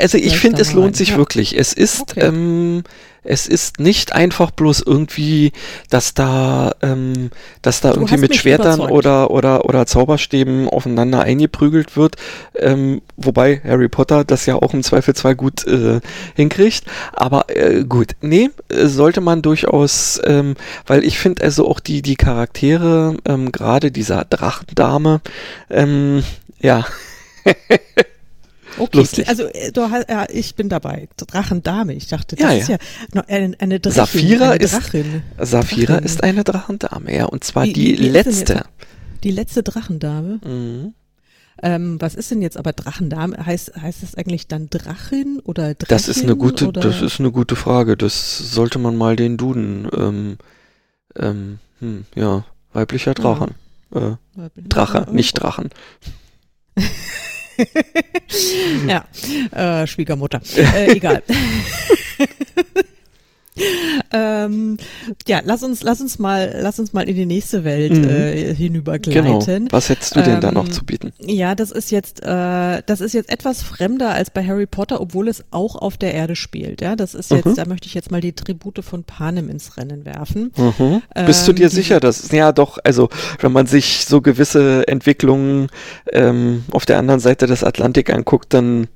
also ich finde, es lohnt sich ja. wirklich. Es ist, okay. ähm, es ist nicht einfach bloß irgendwie, dass da, ähm, dass da du irgendwie mit Schwertern oder oder oder Zauberstäben aufeinander eingeprügelt wird. Ähm, wobei Harry Potter das ja auch im Zweifelsfall gut äh, hinkriegt. Aber äh, gut, nee, sollte man durchaus, ähm, weil ich finde also auch die die Charaktere, ähm, gerade dieser Drachendame, äh, ähm, ja. Okay, Lustig. also äh, du ja, ich bin dabei. Drachendame. Ich dachte, das ja, ist ja, ja eine, eine Drachin. Saphira eine Drachin. ist Saphira Drachin. ist eine Drachendame, ja, und zwar wie, die wie letzte. Die letzte Drachendame. Mhm. Ähm, was ist denn jetzt aber Drachendame? Heißt heißt das eigentlich dann Drachin oder Drachin? Das ist eine gute, oder? das ist eine gute Frage. Das sollte man mal den Duden. Ähm, ähm, hm, ja, weiblicher Drachen. Ja. Äh, Drache, nicht Drachen. ja, äh, Schwiegermutter. Äh, egal. ähm, ja, lass uns, lass uns mal, lass uns mal in die nächste Welt mhm. äh, hinübergleiten. Genau. Was hättest du denn ähm, da noch ähm, zu bieten? Ja, das ist jetzt, äh, das ist jetzt etwas fremder als bei Harry Potter, obwohl es auch auf der Erde spielt. Ja, das ist jetzt, mhm. da möchte ich jetzt mal die Tribute von Panem ins Rennen werfen. Mhm. Bist du dir ähm, sicher, dass ja doch, also wenn man sich so gewisse Entwicklungen ähm, auf der anderen Seite des Atlantik anguckt, dann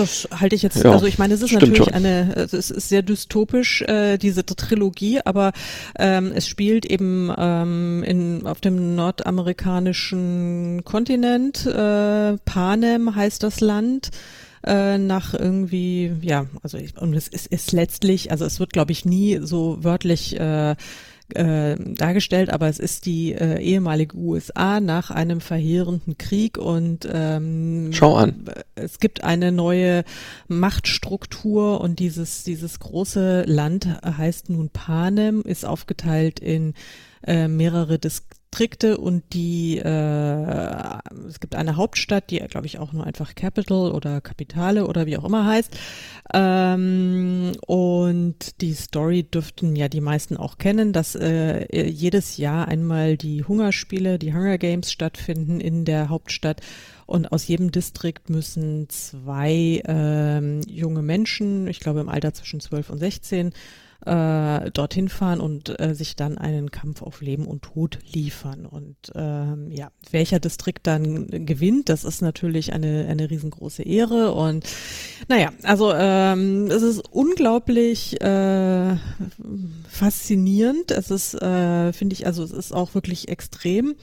das halte ich jetzt, ja, also ich meine, es ist natürlich schon. eine, es ist sehr dystopisch, äh, diese Trilogie, aber ähm, es spielt eben ähm, in, auf dem nordamerikanischen Kontinent, äh, Panem heißt das Land äh, nach irgendwie, ja, also ich, und es ist, ist letztlich, also es wird, glaube ich, nie so wörtlich äh, äh, dargestellt, aber es ist die äh, ehemalige USA nach einem verheerenden Krieg und ähm, Schau an. Es gibt eine neue Machtstruktur und dieses dieses große Land heißt nun Panem, ist aufgeteilt in äh, mehrere Distrikte und die äh, es gibt eine Hauptstadt, die glaube ich auch nur einfach Capital oder Kapitale oder wie auch immer heißt. Ähm, und die Story dürften ja die meisten auch kennen, dass äh, jedes Jahr einmal die Hungerspiele, die Hunger Games stattfinden in der Hauptstadt und aus jedem Distrikt müssen zwei ähm, junge Menschen, ich glaube im Alter zwischen 12 und 16, äh, dorthin fahren und äh, sich dann einen Kampf auf Leben und Tod liefern. Und ähm, ja, welcher Distrikt dann gewinnt, das ist natürlich eine, eine riesengroße Ehre. Und naja, also ähm, es ist unglaublich äh, faszinierend. Es ist, äh, finde ich, also es ist auch wirklich extrem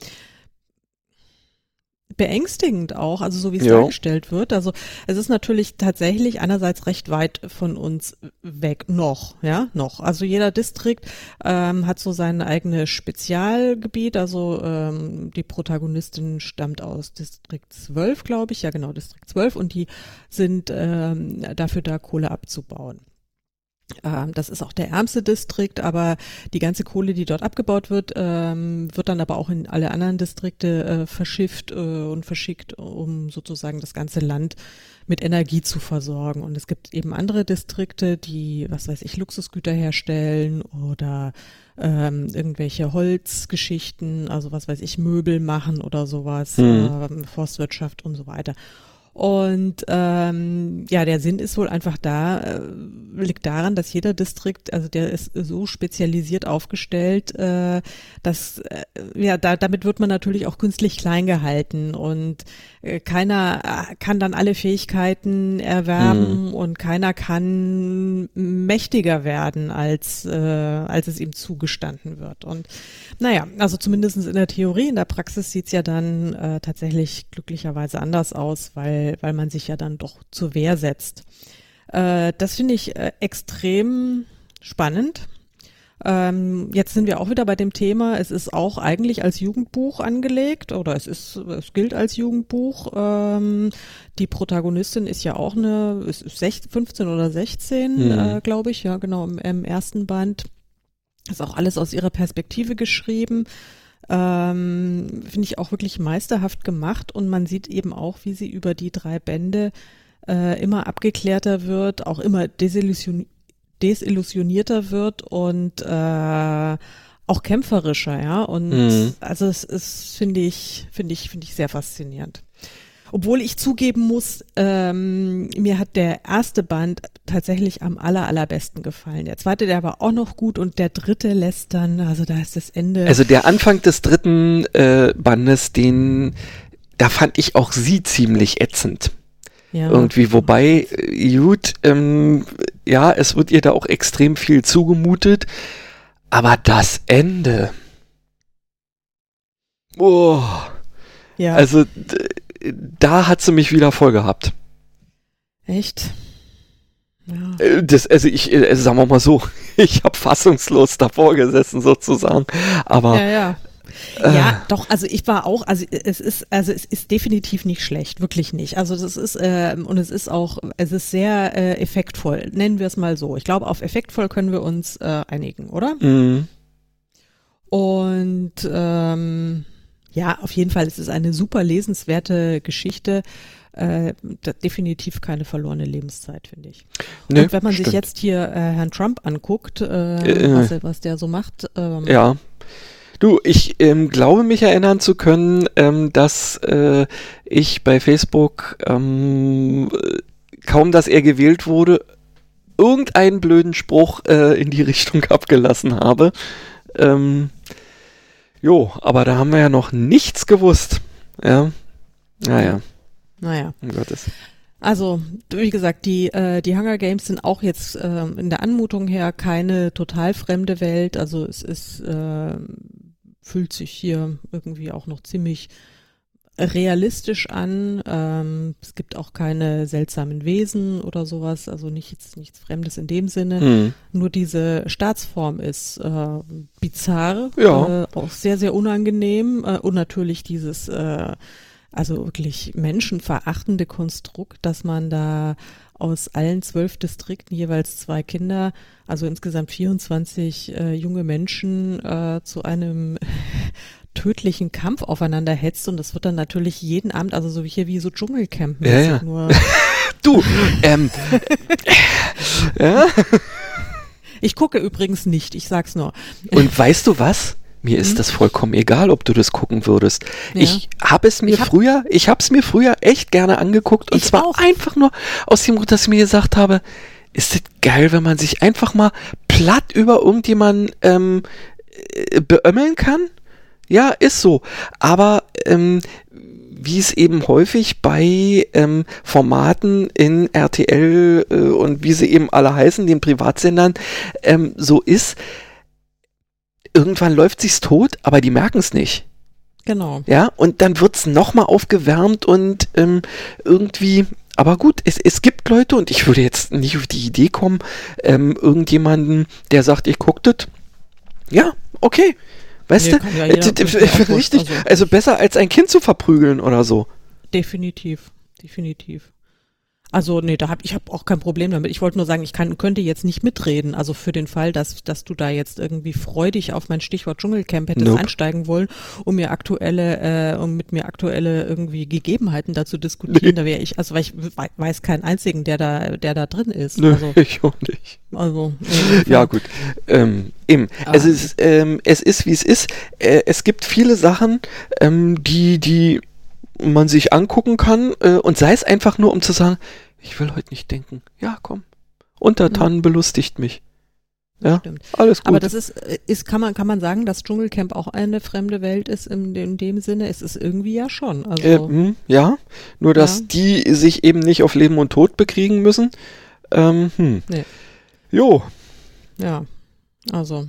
beängstigend auch, also so wie es Ja. dargestellt wird. Also es ist natürlich tatsächlich einerseits recht weit von uns weg, noch, ja, noch. Also jeder Distrikt ähm, hat so sein eigenes Spezialgebiet, also ähm, die Protagonistin stammt aus Distrikt 12, glaube ich, ja genau, Distrikt 12 und die sind ähm, dafür da, Kohle abzubauen. Ähm, das ist auch der ärmste Distrikt, aber die ganze Kohle, die dort abgebaut wird, ähm, wird dann aber auch in alle anderen Distrikte äh, verschifft äh, und verschickt, um sozusagen das ganze Land mit Energie zu versorgen. Und es gibt eben andere Distrikte, die, was weiß ich, Luxusgüter herstellen oder ähm, irgendwelche Holzgeschichten, also was weiß ich, Möbel machen oder sowas, Mhm. ähm, Forstwirtschaft und so weiter. Und ähm, ja, der Sinn ist wohl einfach da, äh, liegt daran, dass jeder Distrikt, also der ist so spezialisiert aufgestellt, äh, dass äh, ja, da, damit wird man natürlich auch künstlich klein gehalten und äh, keiner äh, kann dann alle Fähigkeiten erwerben und keiner kann mächtiger werden, als, äh, als es ihm zugestanden wird. Und naja, also zumindestens in der Theorie, in der Praxis sieht's ja dann äh, tatsächlich glücklicherweise anders aus, weil, weil man sich ja dann doch zur Wehr setzt. Äh, das finde ich äh, extrem spannend. Ähm, jetzt sind wir auch wieder bei dem Thema, es ist auch eigentlich als Jugendbuch angelegt oder es ist, es gilt als Jugendbuch. Ähm, die Protagonistin ist ja auch eine, ist 16, 15 oder 16, Mhm. äh, glaube ich, ja genau, im, im ersten Band. Ist auch alles aus ihrer Perspektive geschrieben. Ähm, Finde ich auch wirklich meisterhaft gemacht und man sieht eben auch, wie sie über die drei Bände äh, immer abgeklärter wird, auch immer desillusion desillusionierter wird und äh, auch kämpferischer, ja. Und Mhm. also es ist, finde ich, finde ich, finde ich sehr faszinierend. Obwohl ich zugeben muss, ähm, mir hat der erste Band tatsächlich am aller, allerbesten gefallen. Der zweite, der war auch noch gut und der dritte lässt dann, also da ist das Ende. Also der Anfang des dritten äh, Bandes, den, da fand ich auch sie ziemlich ätzend. ja. Irgendwie, wobei, äh, gut, ähm, ja, es wird ihr da auch extrem viel zugemutet, aber das Ende. Oh, ja, also da hat sie mich wieder voll gehabt. echt. Ja. Äh, Das, also ich, äh, sagen wir mal so, ich habe fassungslos davor gesessen sozusagen, aber Ja, ja. Äh. Ja, doch, also ich war auch, also es ist, also es ist definitiv nicht schlecht, wirklich nicht. Also das ist, äh, und es ist auch, es ist sehr äh, effektvoll, nennen wir es mal so. Ich glaube, auf effektvoll können wir uns äh, einigen, oder? mh, Und ähm, ja, auf jeden Fall ist es eine super lesenswerte Geschichte. Äh, definitiv keine verlorene Lebenszeit, finde ich. ne, Und wenn man sich stimmt. jetzt hier äh, Herrn Trump anguckt, äh, Äh. was, er, was der so macht, ähm, Ja. Du, ich ähm, glaube mich erinnern zu können, ähm, dass äh, ich bei Facebook ähm, äh, kaum, dass er gewählt wurde, irgendeinen blöden Spruch äh, in die Richtung abgelassen habe. Ähm, jo, aber da haben wir ja noch nichts gewusst. Ja. Naja, naja. um Gottes. Also, wie gesagt, die, äh, die Hunger Games sind auch jetzt ähm, in der Anmutung her keine total fremde Welt. Also es ist, äh, fühlt sich hier irgendwie auch noch ziemlich realistisch an. Ähm, es gibt auch keine seltsamen Wesen oder sowas, also nichts, nichts Fremdes in dem Sinne. Hm. Nur diese Staatsform ist äh, bizarr, Ja. äh, auch sehr, sehr unangenehm äh, und natürlich dieses, äh, also wirklich menschenverachtende Konstrukt, dass man da aus allen zwölf Distrikten jeweils zwei Kinder, also insgesamt 24 äh, junge Menschen äh, zu einem tödlichen Kampf aufeinander hetzt und das wird dann natürlich jeden Abend, also so wie hier wie so Dschungelcamp Ja, ja. nur. Du, ähm, ja, Ich gucke übrigens nicht, ich sag's nur. und weißt du was? Mir ist das vollkommen egal, ob du das gucken würdest. Ja. Ich habe es mir Ich hab- früher, ich habe es mir früher echt gerne angeguckt und zwar auch. einfach nur aus dem Grund, dass ich mir gesagt habe, ist das geil, wenn man sich einfach mal platt über irgendjemanden ähm, äh, beömmeln kann? Ja, ist so. Aber ähm, wie es eben häufig bei ähm, Formaten in RTL äh, und wie sie eben alle heißen, den Privatsendern, ähm, so ist, irgendwann läuft sich's tot, aber die merken es nicht. Genau. Ja, und dann wird's nochmal aufgewärmt und ähm, irgendwie, aber gut, es, es gibt Leute und ich würde jetzt nicht auf die Idee kommen, ähm, irgendjemanden, der sagt, ich guck das. Ja, okay. Weißt Nee, du, ja richtig, also. also besser als ein Kind zu verprügeln oder so. Definitiv, definitiv. Also nee, da hab ich hab auch kein Problem damit. Ich wollte nur sagen, ich kann, könnte jetzt nicht mitreden. Also für den Fall, dass, dass du da jetzt irgendwie freudig auf mein Stichwort Dschungelcamp hättest Nope. einsteigen wollen, um mir aktuelle, äh, um mit mir aktuelle irgendwie Gegebenheiten dazu diskutieren, da wäre ich, also weil ich wei- weiß keinen einzigen, der da, der da drin ist. Nö, Also, ich auch nicht. also Ja, gut. Ähm, eben. Ah. Also es, ist, ähm, es ist, wie es ist. Äh, es gibt viele Sachen, ähm, die, die man sich angucken kann äh, und sei es einfach nur, um zu sagen, ich will heute nicht denken. Ja, komm. Untertanen belustigt mich. Ja, Stimmt. alles gut. Aber das ist, äh, ist, kann man, kann man sagen, dass Dschungelcamp auch eine fremde Welt ist in, in dem Sinne? Es ist irgendwie ja schon. Also, äh, hm, ja, nur dass Ja. die sich eben nicht auf Leben und Tod bekriegen müssen. Ähm, hm. Nee. Jo, ja. Also,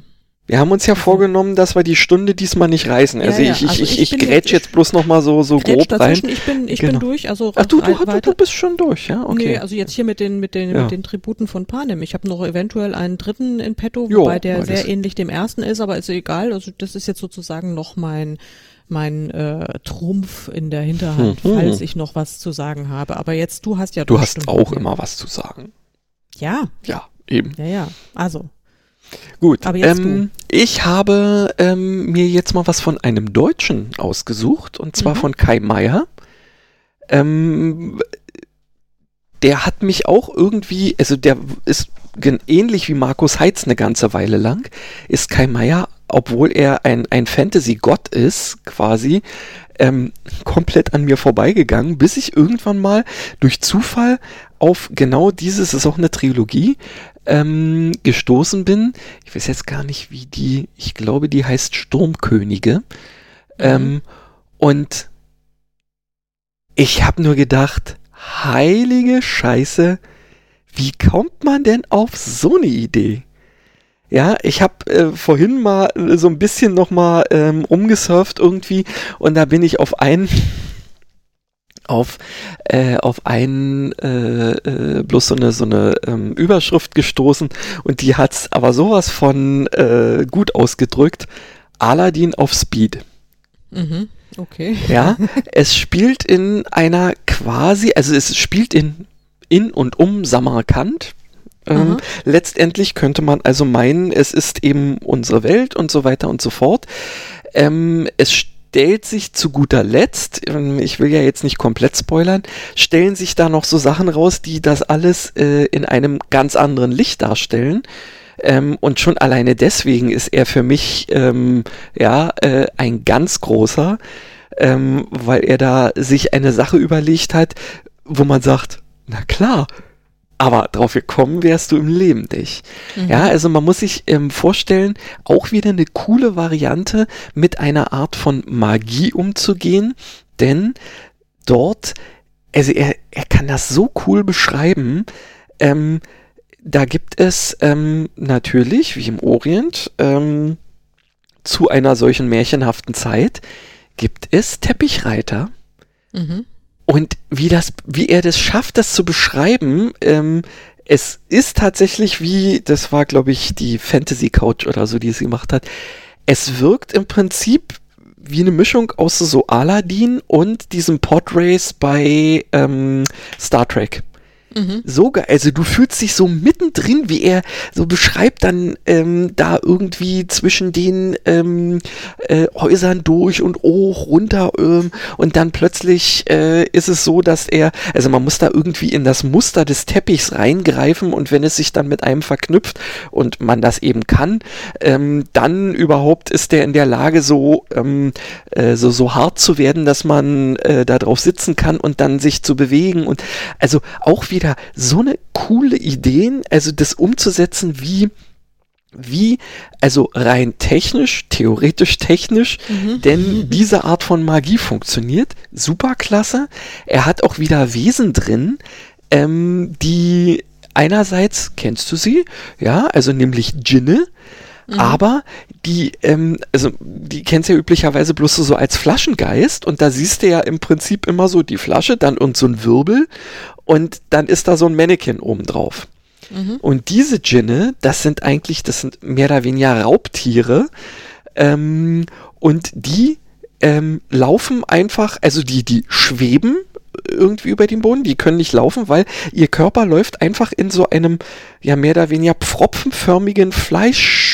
wir haben uns ja vorgenommen, dass wir die Stunde diesmal nicht reißen. Ja, Also ja, ich, ich, also ich, ich ich grätsch jetzt- bloß noch mal so, so grob rein. ich bin, ich Genau. bin durch, also Ach du, du, du, weiter. du bist schon durch, ja? Okay. Nee, also jetzt hier mit den, mit den, Ja. mit den Tributen von Panem. Ich habe noch eventuell einen dritten in petto, Jo, wobei der sehr ähnlich dem ersten ist, aber ist egal. Also das ist jetzt sozusagen noch mein, mein äh, Trumpf in der Hinterhand, Mhm. falls ich noch was zu sagen habe. Aber jetzt, du hast ja du hast auch immer was zu sagen. Ja, Ja, eben. ja, ja. Also, Gut. Ähm, ich habe ähm, mir jetzt mal was von einem Deutschen ausgesucht und zwar Mhm. von Kai Meier. Ähm, der hat mich auch irgendwie, also der ist ähnlich wie Markus Heitz eine ganze Weile lang, ist Kai Meier, obwohl er ein, ein Fantasy-Gott ist, quasi, ähm, komplett an mir vorbeigegangen, bis ich irgendwann mal durch Zufall auf genau dieses, ist auch eine Trilogie, ähm, gestoßen bin. Ich weiß jetzt gar nicht, wie die, ich glaube, die heißt Sturmkönige. Ähm, und ich habe nur gedacht, heilige Scheiße, wie kommt man denn auf so eine Idee? Ja, ich habe äh, vorhin mal so ein bisschen noch mal ähm, rumgesurft irgendwie und da bin ich auf einen auf äh, auf einen äh, äh, bloß so eine so eine ähm, Überschrift gestoßen und die hat's aber sowas von äh, gut ausgedrückt. Aladdin auf Speed. mhm. okay. Ja, es spielt in einer quasi, also es spielt in, in und um Samarkand. Ähm, letztendlich könnte man also meinen, es ist eben unsere Welt und so weiter und so fort. Ähm, es stellt sich zu guter Letzt, ähm, ich will ja jetzt nicht komplett spoilern, stellen sich da noch so Sachen raus, die das alles äh, in einem ganz anderen Licht darstellen. Ähm, und schon alleine deswegen ist er für mich ähm, ja äh, ein ganz großer, ähm, weil er da sich eine Sache überlegt hat, wo man sagt, na klar, aber drauf gekommen wärst du im Leben nicht. Mhm. Ja, also man muss sich ähm, vorstellen, auch wieder eine coole Variante mit einer Art von Magie umzugehen, denn dort, also er, er kann das so cool beschreiben, ähm, da gibt es ähm, natürlich, wie im Orient, ähm, zu einer solchen märchenhaften Zeit, gibt es Teppichreiter. Mhm. Und wie das, wie er das schafft, das zu beschreiben, ähm, es ist tatsächlich wie, das war, glaube ich, die Fantasy Couch oder so, die es gemacht hat. Es wirkt im Prinzip wie eine Mischung aus so Aladdin und diesem Podrace bei ähm, Star Trek. Mhm. So geil. Also du fühlst dich so mittendrin, wie er so beschreibt dann ähm, da irgendwie zwischen den ähm, äh, Häusern durch und hoch, runter ähm, und dann plötzlich äh, ist es so, dass er, also man muss da irgendwie in das Muster des Teppichs reingreifen und wenn es sich dann mit einem verknüpft und man das eben kann, ähm, dann überhaupt ist der in der Lage so, ähm, äh, so, so hart zu werden, dass man äh, da drauf sitzen kann und dann sich zu bewegen und also auch wieder so eine coole Ideen, also das umzusetzen, wie wie, also rein technisch, theoretisch technisch, Mhm. denn diese Art von Magie funktioniert. Super klasse. Er hat auch wieder Wesen drin, ähm, die einerseits, kennst du sie? Ja, also nämlich Djinne. Mhm. Aber die, ähm, also die kennst du ja üblicherweise bloß so als Flaschengeist und da siehst du ja im Prinzip immer so die Flasche, dann und so ein Wirbel und dann ist da so ein Mannequin oben drauf. Mhm. Und diese Djinne, das sind eigentlich, das sind mehr oder weniger Raubtiere ähm, und die ähm, laufen einfach, also die, die schweben irgendwie über den Boden, die können nicht laufen, weil ihr Körper läuft einfach in so einem, ja, mehr oder weniger pfropfenförmigen Fleisch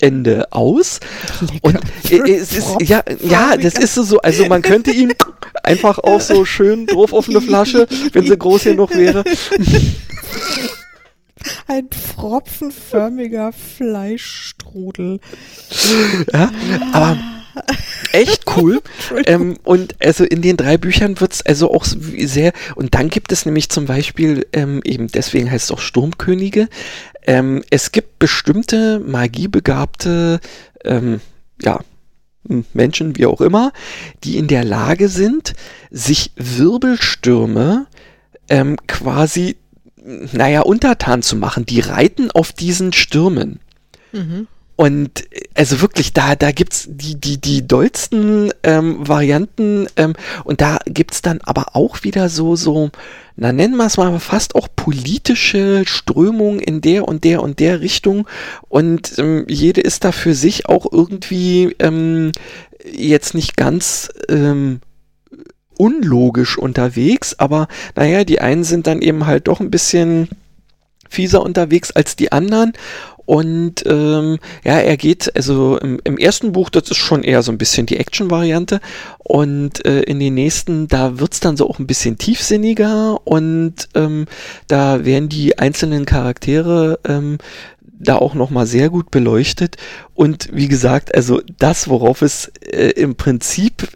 Ende aus. Lecker. Und es ist, ja, ja, das ist so, also man könnte ihm einfach auch so schön drauf auf eine Flasche, wenn sie groß genug wäre. Ein pfropfenförmiger Fleischstrudel. Ja, aber echt cool. ähm, und also in den drei Büchern wird es also auch sehr, und dann gibt es nämlich zum Beispiel, ähm, eben deswegen heißt es auch Sturmkönige, ähm, es gibt bestimmte magiebegabte, ähm, ja, Menschen, wie auch immer, die in der Lage sind, sich Wirbelstürme ähm, quasi, naja, untertan zu machen. Die reiten auf diesen Stürmen. Mhm. Und also wirklich, da, da gibt's die, die, die dollsten ähm, Varianten ähm, und da gibt's dann aber auch wieder so, so, na nennen wir es mal fast auch politische Strömungen in der und der und der Richtung. Und ähm, jede ist da für sich auch irgendwie ähm, jetzt nicht ganz ähm, unlogisch unterwegs, aber naja, die einen sind dann eben halt doch ein bisschen fieser unterwegs als die anderen und ähm, ja, er geht, also im, im, ersten Buch, das ist schon eher so ein bisschen die Action-Variante. Und äh, in den nächsten, da wird's dann so auch ein bisschen tiefsinniger und ähm, da werden die einzelnen Charaktere ähm, da auch nochmal sehr gut beleuchtet. Und wie gesagt, also das, worauf es äh, im Prinzip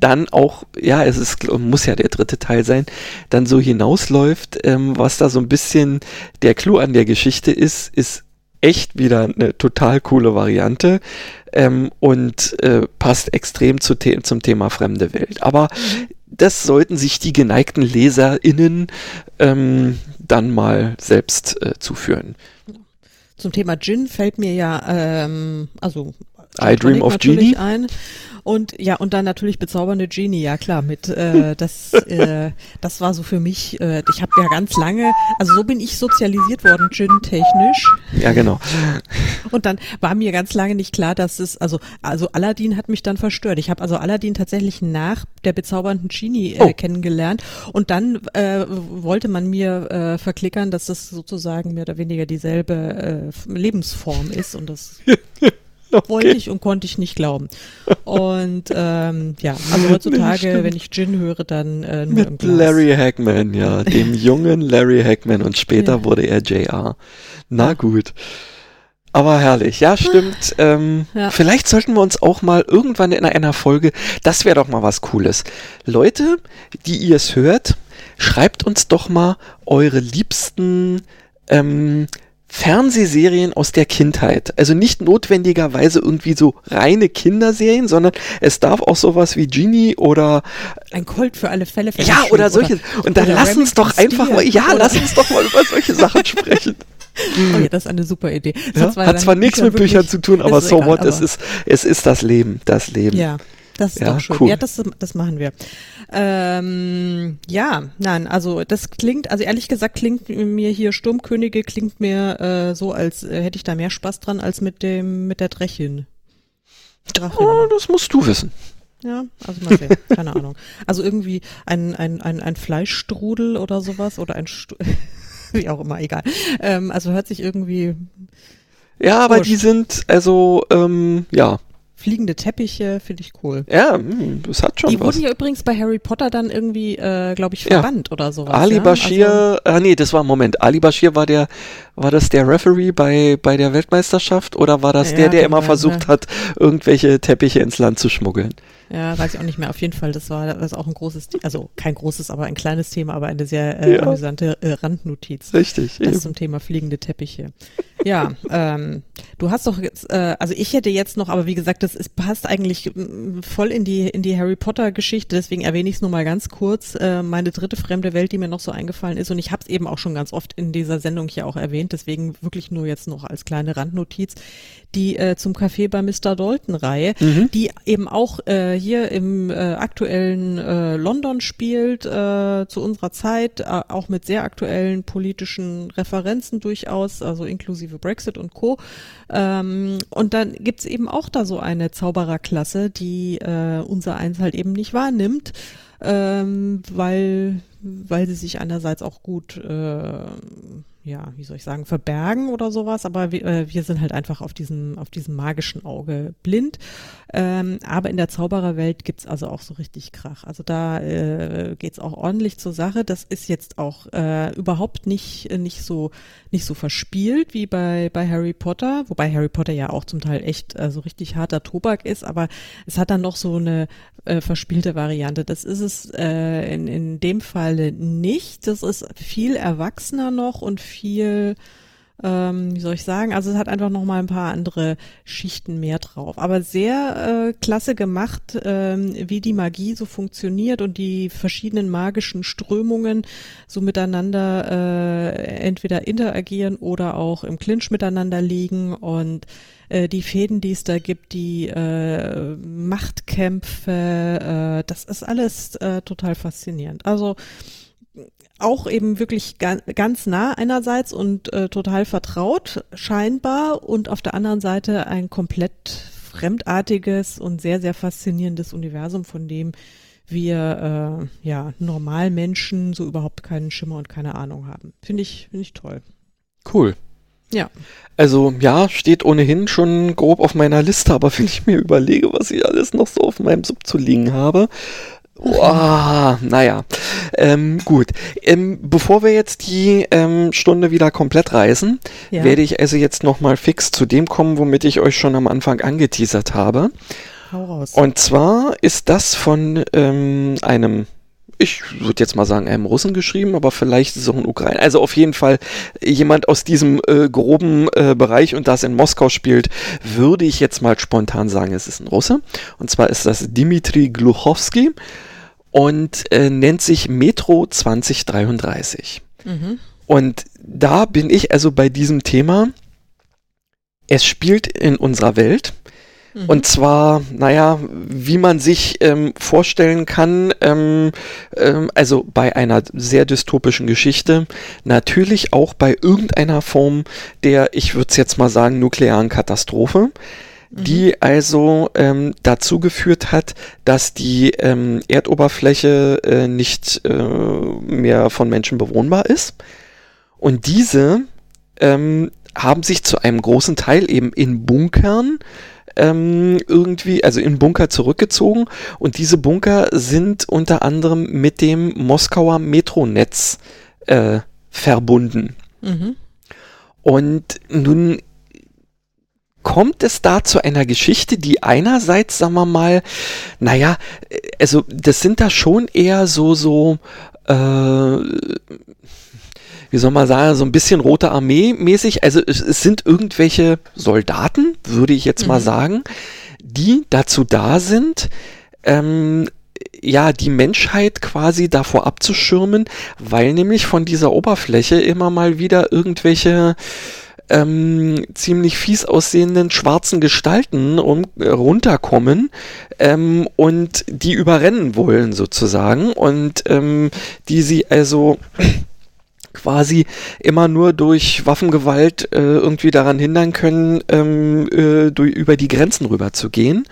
dann auch, ja, es ist, muss ja der dritte Teil sein, dann so hinausläuft, ähm, was da so ein bisschen der Clou an der Geschichte ist, ist echt wieder eine total coole Variante ähm, und äh, passt extrem zu The zum Thema fremde Welt. Aber das sollten sich die geneigten LeserInnen ähm, dann mal selbst äh, zuführen. Zum Thema Gin fällt mir ja, ähm, also I Dream of Genie ein. Und ja, und dann natürlich bezaubernde Genie, ja klar, mit äh, das äh, das war so für mich, äh, ich habe ja ganz lange, also so bin ich sozialisiert worden, Gin-technisch. Ja, genau. Und dann war mir ganz lange nicht klar, dass es, also, also Aladdin hat mich dann verstört. Ich habe also Aladdin tatsächlich nach der bezaubernden Genie äh, oh. kennengelernt und dann äh, wollte man mir äh, verklickern, dass das sozusagen mehr oder weniger dieselbe äh, Lebensform ist und das Okay. Wollte ich und konnte ich nicht glauben. Und ähm, ja, also heutzutage, wenn ich Gin höre, dann äh, nur Mit. Larry Hackman, ja, dem jungen Larry Hackman und später ja. wurde er JR. Na ja. gut. Aber herrlich, ja, stimmt. Ähm, ja. Vielleicht sollten wir uns auch mal irgendwann in einer Folge, das wäre doch mal was Cooles. Leute, die ihr es hört, schreibt uns doch mal eure liebsten ähm, Fernsehserien aus der Kindheit. Also nicht notwendigerweise irgendwie so reine Kinderserien, sondern es darf auch sowas wie Genie oder ein Colt für alle Fälle. Ja, oder solche. Oder, und dann lass uns doch einfach mal, ja, oder? lass uns doch mal über solche Sachen sprechen. Oh ja, das ist eine super Idee. Ja, hat zwar, nichts mit Büchern zu tun, aber so egal, what, es ist, es ist das Leben, das Leben. Ja. Das ist ja, doch schön. Cool. Ja, das, das machen wir. Ähm, ja, nein, also das klingt, also ehrlich gesagt klingt mir hier Sturmkönige klingt mir äh, so, als äh, hätte ich da mehr Spaß dran als mit dem mit der Drechin. Drachin. Oh, das musst du wissen. Ja, also mal sehen, keine Ahnung. Also irgendwie ein, ein, ein, ein Fleischstrudel oder sowas oder ein St wie auch immer, egal. Ähm, also hört sich irgendwie. Ja, aber die sind, also, ähm, ja, fliegende Teppiche, finde ich cool. Ja, hm, das hat schon Die was. wurden ja übrigens bei Harry Potter dann irgendwie, äh, glaube ich, verbannt ja. oder sowas. Ali Bashir, ja? also, ah nee, das war, Moment, Ali Bashir war der, war das der Referee bei, bei der Weltmeisterschaft oder war das ja, der, der immer versucht hat, irgendwelche Teppiche ins Land zu schmuggeln? Ja, weiß ich auch nicht mehr. Auf jeden Fall, das war das auch ein großes, also kein großes, aber ein kleines Thema, aber eine sehr äh, ja. amüsante äh, Randnotiz. Richtig. Das eben. zum Thema fliegende Teppiche. Ja, ähm, du hast doch jetzt, äh, also ich hätte jetzt noch, aber wie gesagt, das ist, passt eigentlich mm, voll in die in die Harry Potter Geschichte. Deswegen erwähne ich es nur mal ganz kurz. Äh, meine dritte fremde Welt, die mir noch so eingefallen ist, und ich habe es eben auch schon ganz oft in dieser Sendung hier auch erwähnt erwähnt, deswegen wirklich nur jetzt noch als kleine Randnotiz, die äh, zum Café bei Mr. Dalton-Reihe, mhm. die eben auch äh, hier im äh, aktuellen äh, London spielt, äh, zu unserer Zeit, äh, auch mit sehr aktuellen politischen Referenzen durchaus, also inklusive Brexit und Co. Ähm, und dann gibt's eben auch da so eine Zaubererklasse, die äh, unser Eins halt eben nicht wahrnimmt, ähm, weil, weil sie sich einerseits auch gut äh, ja, wie soll ich sagen, verbergen oder sowas, aber wir, äh, wir sind halt einfach auf diesem, auf diesem magischen Auge blind. Ähm, aber in der Zaubererwelt gibt's also auch so richtig Krach. Also da äh, geht's auch ordentlich zur Sache. Das ist jetzt auch äh, überhaupt nicht, nicht so, nicht so verspielt wie bei, bei Harry Potter, wobei Harry Potter ja auch zum Teil echt äh, so richtig harter Tobak ist, aber es hat dann noch so eine äh, verspielte Variante. Das ist es äh, in, in dem Fall nicht. Das ist viel erwachsener noch und viel, ähm, wie soll ich sagen, also es hat einfach noch mal ein paar andere Schichten mehr drauf. Aber sehr äh, klasse gemacht, ähm, wie die Magie so funktioniert und die verschiedenen magischen Strömungen so miteinander äh, entweder interagieren oder auch im Clinch miteinander liegen und äh, die Fäden, die es da gibt, die äh, Machtkämpfe, äh, das ist alles äh, total faszinierend. Also auch eben wirklich ganz nah einerseits und äh, total vertraut scheinbar und auf der anderen Seite ein komplett fremdartiges und sehr, sehr faszinierendes Universum, von dem wir äh, ja Normalmenschen so überhaupt keinen Schimmer und keine Ahnung haben. Finde ich, finde ich toll. Cool. Ja. Also ja, steht ohnehin schon grob auf meiner Liste, aber wenn ich mir überlege, was ich alles noch so auf meinem Sub zu liegen habe, Oh, naja, ähm, gut. Ähm, bevor wir jetzt die ähm, Stunde wieder komplett reißen, ja. werde ich also jetzt nochmal fix zu dem kommen, womit ich euch schon am Anfang angeteasert habe. Hau raus. Und zwar ist das von ähm, einem ich würde jetzt mal sagen, einem Russen geschrieben, aber vielleicht ist es auch ein Ukrainer. Also auf jeden Fall jemand aus diesem äh, groben äh, Bereich und das in Moskau spielt, würde ich jetzt mal spontan sagen, es ist ein Russe. Und zwar ist das Dimitri Gluchowski und äh, nennt sich Metro 2033. Mhm. Und da bin ich also bei diesem Thema. Es spielt in unserer Welt. Mhm. Und zwar, naja, wie man sich ähm, vorstellen kann, ähm, ähm, also bei einer sehr dystopischen Geschichte, natürlich auch bei irgendeiner Form der, ich würde es jetzt mal sagen, nuklearen Katastrophe die mhm. also ähm, dazu geführt hat, dass die ähm, Erdoberfläche äh, nicht äh, mehr von Menschen bewohnbar ist. Und diese ähm, haben sich zu einem großen Teil eben in Bunkern ähm, irgendwie, also in Bunker zurückgezogen und diese Bunker sind unter anderem mit dem Moskauer Metronetz äh, verbunden. Mhm. Und nun kommt es da zu einer Geschichte, die einerseits, sagen wir mal, naja, also das sind da schon eher so, so, äh, wie soll man sagen, so ein bisschen Rote Armee mäßig. Also es, es sind irgendwelche Soldaten, würde ich jetzt mhm. mal sagen, die dazu da sind, ähm, ja, die Menschheit quasi davor abzuschirmen, weil nämlich von dieser Oberfläche immer mal wieder irgendwelche ähm, ziemlich fies aussehenden schwarzen Gestalten um, äh, runterkommen ähm, und die überrennen wollen sozusagen und ähm, die sie also quasi immer nur durch Waffengewalt äh, irgendwie daran hindern können, ähm, äh, durch, über die Grenzen rüber zu gehen.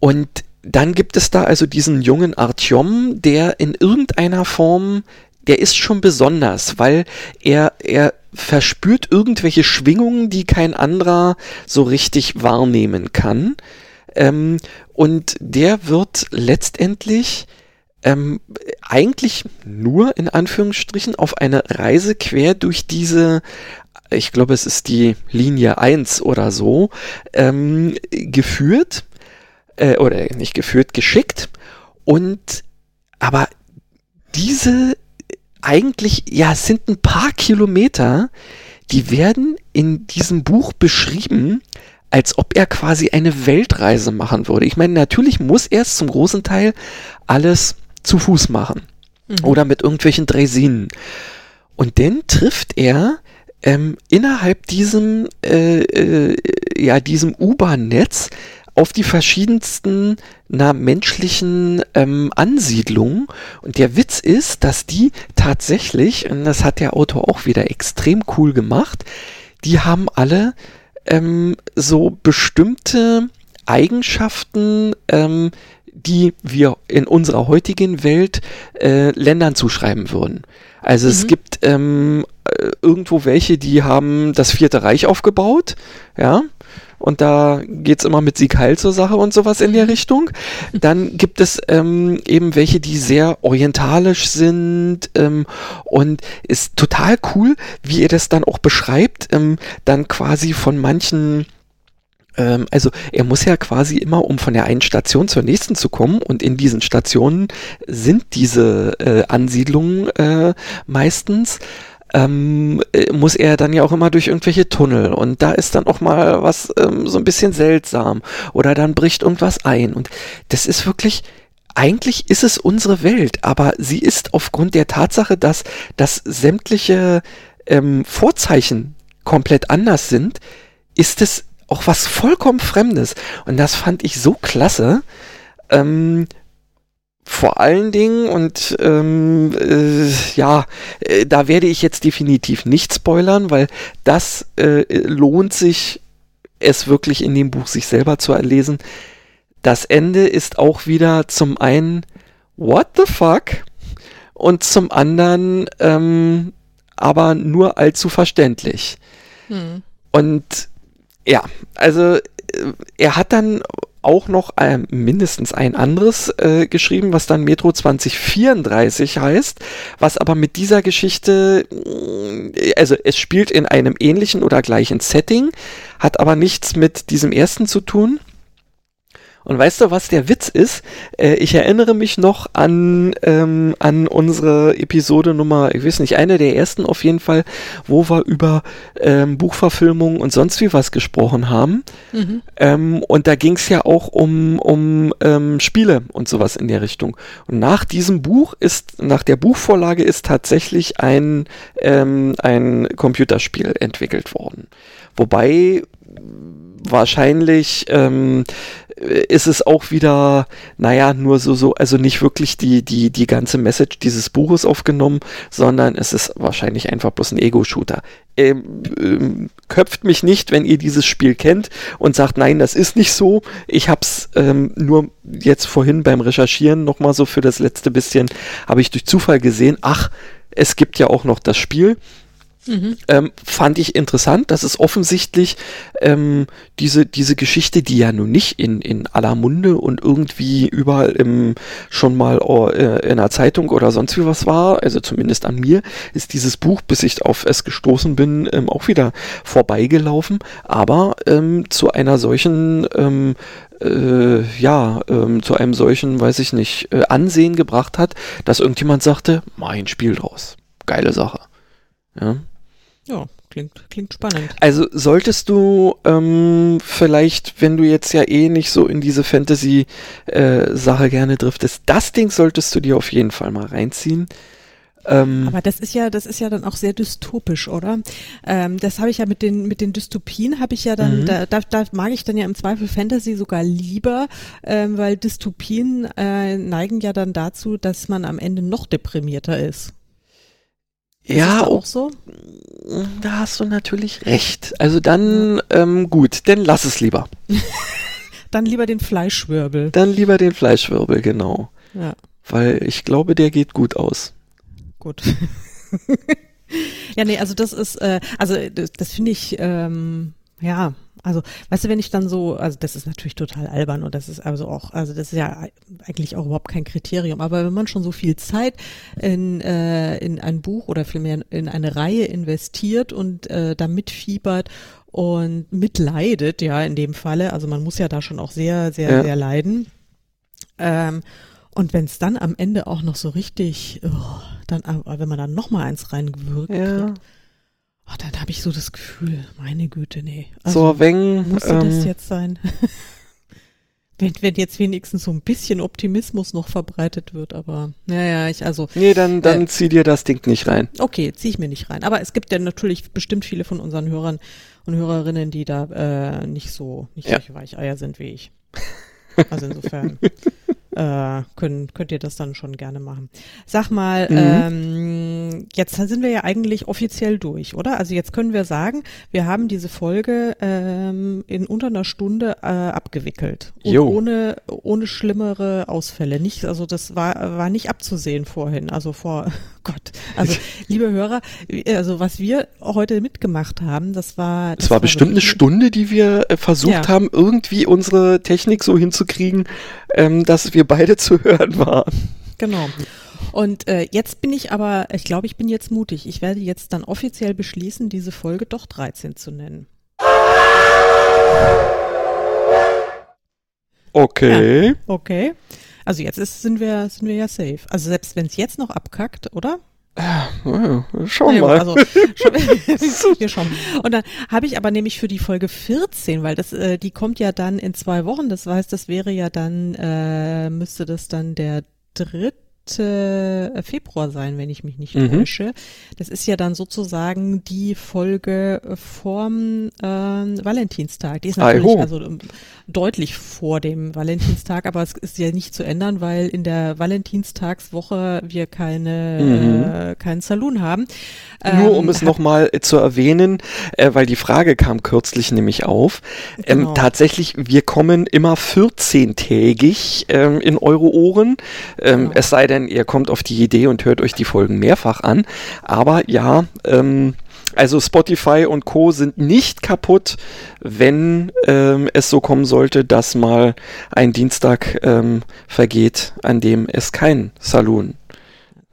Und dann gibt es da also diesen jungen Artyom, der in irgendeiner Form, der ist schon besonders, weil er, er verspürt irgendwelche Schwingungen, die kein anderer so richtig wahrnehmen kann. Ähm, und der wird letztendlich ähm, eigentlich nur in Anführungsstrichen auf eine Reise quer durch diese, ich glaube, es ist die Linie 1 oder so, ähm, geführt, äh, oder nicht geführt, geschickt. Und aber diese eigentlich, ja, es sind ein paar Kilometer, die werden in diesem Buch beschrieben, als ob er quasi eine Weltreise machen würde. Ich meine, natürlich muss er es zum großen Teil alles zu Fuß machen. Mhm. Oder mit irgendwelchen Dresinen. Und dann trifft er ähm, innerhalb diesem, äh, äh, ja, diesem U-Bahn-Netz auf die verschiedensten na, menschlichen ähm, Ansiedlungen. Und der Witz ist, dass die tatsächlich, und das hat der Autor auch wieder extrem cool gemacht, die haben alle ähm, so bestimmte Eigenschaften, ähm, die wir in unserer heutigen Welt äh, Ländern zuschreiben würden. Also mhm. es gibt ähm, äh, irgendwo welche, die haben das Vierte Reich aufgebaut, ja, und da geht's immer mit Sieg Heil zur Sache und sowas in der mhm. Richtung. Dann gibt es ähm, eben welche, die sehr orientalisch sind ähm, und ist total cool, wie ihr das dann auch beschreibt, ähm, dann quasi von manchen ähm, also er muss ja quasi immer, um von der einen Station zur nächsten zu kommen, und in diesen Stationen sind diese äh, Ansiedlungen äh, meistens, ähm, äh, muss er dann ja auch immer durch irgendwelche Tunnel und da ist dann auch mal was ähm, so ein bisschen seltsam oder dann bricht irgendwas ein und das ist wirklich eigentlich ist es unsere Welt, aber sie ist aufgrund der Tatsache, dass, dass sämtliche ähm, Vorzeichen komplett anders sind, ist es auch was vollkommen Fremdes. Und das fand ich so klasse. Ähm, vor allen Dingen, und ähm, äh, ja, äh, da werde ich jetzt definitiv nicht spoilern, weil das äh, lohnt sich, es wirklich in dem Buch sich selber zu erlesen. Das Ende ist auch wieder zum einen What the fuck? Und zum anderen ähm, aber nur allzu verständlich. Hm. Und ja, also äh, er hat dann auch noch äh, mindestens ein anderes äh, geschrieben, was dann Metro 2034 heißt, was aber mit dieser Geschichte, äh, also es spielt in einem ähnlichen oder gleichen Setting, hat aber nichts mit diesem ersten zu tun. Und weißt du, was der Witz ist? Äh, ich erinnere mich noch an, ähm, an unsere Episode Nummer, ich weiß nicht, eine der ersten auf jeden Fall, wo wir über ähm, Buchverfilmungen und sonst wie was gesprochen haben. Mhm. Ähm, und da ging es ja auch um, um ähm, Spiele und sowas in der Richtung. Und nach diesem Buch ist, nach der Buchvorlage ist tatsächlich ein, ähm, ein Computerspiel entwickelt worden. Wobei wahrscheinlich ähm, ist es auch wieder, naja, nur so, so, also nicht wirklich die, die, die ganze Message dieses Buches aufgenommen, sondern es ist wahrscheinlich einfach bloß ein Ego-Shooter. Ähm, ähm, köpft mich nicht, wenn ihr dieses Spiel kennt und sagt, nein, das ist nicht so. Ich hab's ähm, nur jetzt vorhin beim Recherchieren nochmal so für das letzte bisschen, habe ich durch Zufall gesehen, ach, es gibt ja auch noch das Spiel Mhm. Ähm, fand ich interessant, dass es offensichtlich ähm, diese, diese Geschichte, die ja nun nicht in, in aller Munde und irgendwie überall im, schon mal oh, äh, in einer Zeitung oder sonst wie was war, also zumindest an mir, ist dieses Buch, bis ich auf es gestoßen bin, ähm, auch wieder vorbeigelaufen, aber ähm, zu einer solchen ähm, äh, ja, ähm, zu einem solchen, weiß ich nicht, äh, Ansehen gebracht hat, dass irgendjemand sagte, mein Spiel draus. Geile Sache. Ja. Ja, klingt, klingt spannend. Also solltest du ähm, vielleicht, wenn du jetzt ja eh nicht so in diese Fantasy-Sache äh, gerne driftest, das Ding solltest du dir auf jeden Fall mal reinziehen. Ähm, Aber das ist ja, das ist ja dann auch sehr dystopisch, oder? Ähm, das habe ich ja mit den mit den Dystopien habe ich ja dann, mhm. da, da, da mag ich dann ja im Zweifel Fantasy sogar lieber, ähm, weil Dystopien äh, neigen ja dann dazu, dass man am Ende noch deprimierter ist. Ist ja, auch so? Da hast du natürlich recht. Also dann, ähm, gut, dann lass es lieber. dann lieber den Fleischwirbel. Dann lieber den Fleischwirbel, genau. Ja. Weil ich glaube, der geht gut aus. Gut. ja, nee, also das ist, äh, also das, das finde ich, ähm, ja, also, weißt du, wenn ich dann so, also das ist natürlich total albern und das ist also auch, also das ist ja eigentlich auch überhaupt kein Kriterium, aber wenn man schon so viel Zeit in, äh, in ein Buch oder vielmehr in eine Reihe investiert und äh, da mitfiebert und mitleidet, ja, in dem Falle, also man muss ja da schon auch sehr, sehr, ja. sehr leiden. Ähm, und wenn es dann am Ende auch noch so richtig, oh, dann, wenn man dann noch mal eins reingewürgt ja. Oh, dann habe ich so das Gefühl, meine Güte, nee. Also, so, wenn. Musste ähm, das jetzt sein? wenn, wenn jetzt wenigstens so ein bisschen Optimismus noch verbreitet wird, aber naja, ich also. Nee, dann, dann äh, zieh dir das Ding nicht rein. Okay, zieh ich mir nicht rein. Aber es gibt ja natürlich bestimmt viele von unseren Hörern und Hörerinnen, die da äh, nicht so, nicht ja. solche Weicheier sind wie ich. Also insofern äh, können, könnt ihr das dann schon gerne machen. Sag mal, mhm. ähm, jetzt sind wir ja eigentlich offiziell durch, oder? Also jetzt können wir sagen, wir haben diese Folge ähm, in unter einer Stunde äh, abgewickelt. Und jo. ohne, ohne schlimmere Ausfälle. Nicht, also das war, war nicht abzusehen vorhin. Also vor Gott. Also, liebe Hörer, also was wir heute mitgemacht haben, das war. Das, das war, war bestimmt eine Stunde, die wir äh, versucht ja. haben, irgendwie unsere Technik so hinzukriegen, ähm, dass wir beide zu hören waren. Genau. Und äh, jetzt bin ich aber, ich glaube, ich bin jetzt mutig. Ich werde jetzt dann offiziell beschließen, diese Folge doch 13 zu nennen. Okay. Ja, okay. Also jetzt ist, sind wir sind wir ja safe. Also selbst wenn es jetzt noch abkackt, oder? Ja, schauen wir mal. Also, wir schauen. Und dann habe ich aber nämlich für die Folge 14, weil das, äh, die kommt ja dann in zwei Wochen. Das heißt, das wäre ja dann, äh, müsste das dann der dritte äh, Februar sein, wenn ich mich nicht mhm. täusche. Das ist ja dann sozusagen die Folge vorm äh, Valentinstag. Die ist natürlich also ähm, deutlich vor dem Valentinstag, aber es ist ja nicht zu ändern, weil in der Valentinstagswoche wir keine mhm. äh, keinen Saloon haben. Nur um ähm, es nochmal äh, zu erwähnen, äh, weil die Frage kam kürzlich nämlich auf. Ähm, genau. tatsächlich, wir kommen immer 14-tägig ähm, in eure Ohren. Ähm, genau. Es sei denn, ihr kommt auf die Idee und hört euch die Folgen mehrfach an. Aber ja, ähm, also Spotify und Co. sind nicht kaputt, wenn ähm, es so kommen sollte, dass mal ein Dienstag ähm, vergeht, an dem es kein Saloon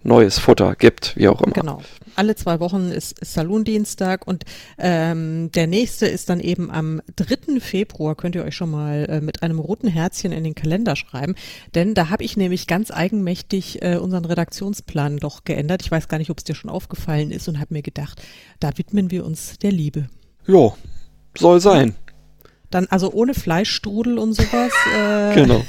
neues Futter gibt, wie auch immer. Genau alle zwei Wochen ist, ist Salondienstag und ähm, der nächste ist dann eben am 3. Februar, könnt ihr euch schon mal äh, mit einem roten Herzchen in den Kalender schreiben, denn da habe ich nämlich ganz eigenmächtig äh, unseren Redaktionsplan doch geändert. Ich weiß gar nicht, ob es dir schon aufgefallen ist und habe mir gedacht, da widmen wir uns der Liebe. Ja, soll sein. Dann also ohne Fleischstrudel und sowas. Äh, genau.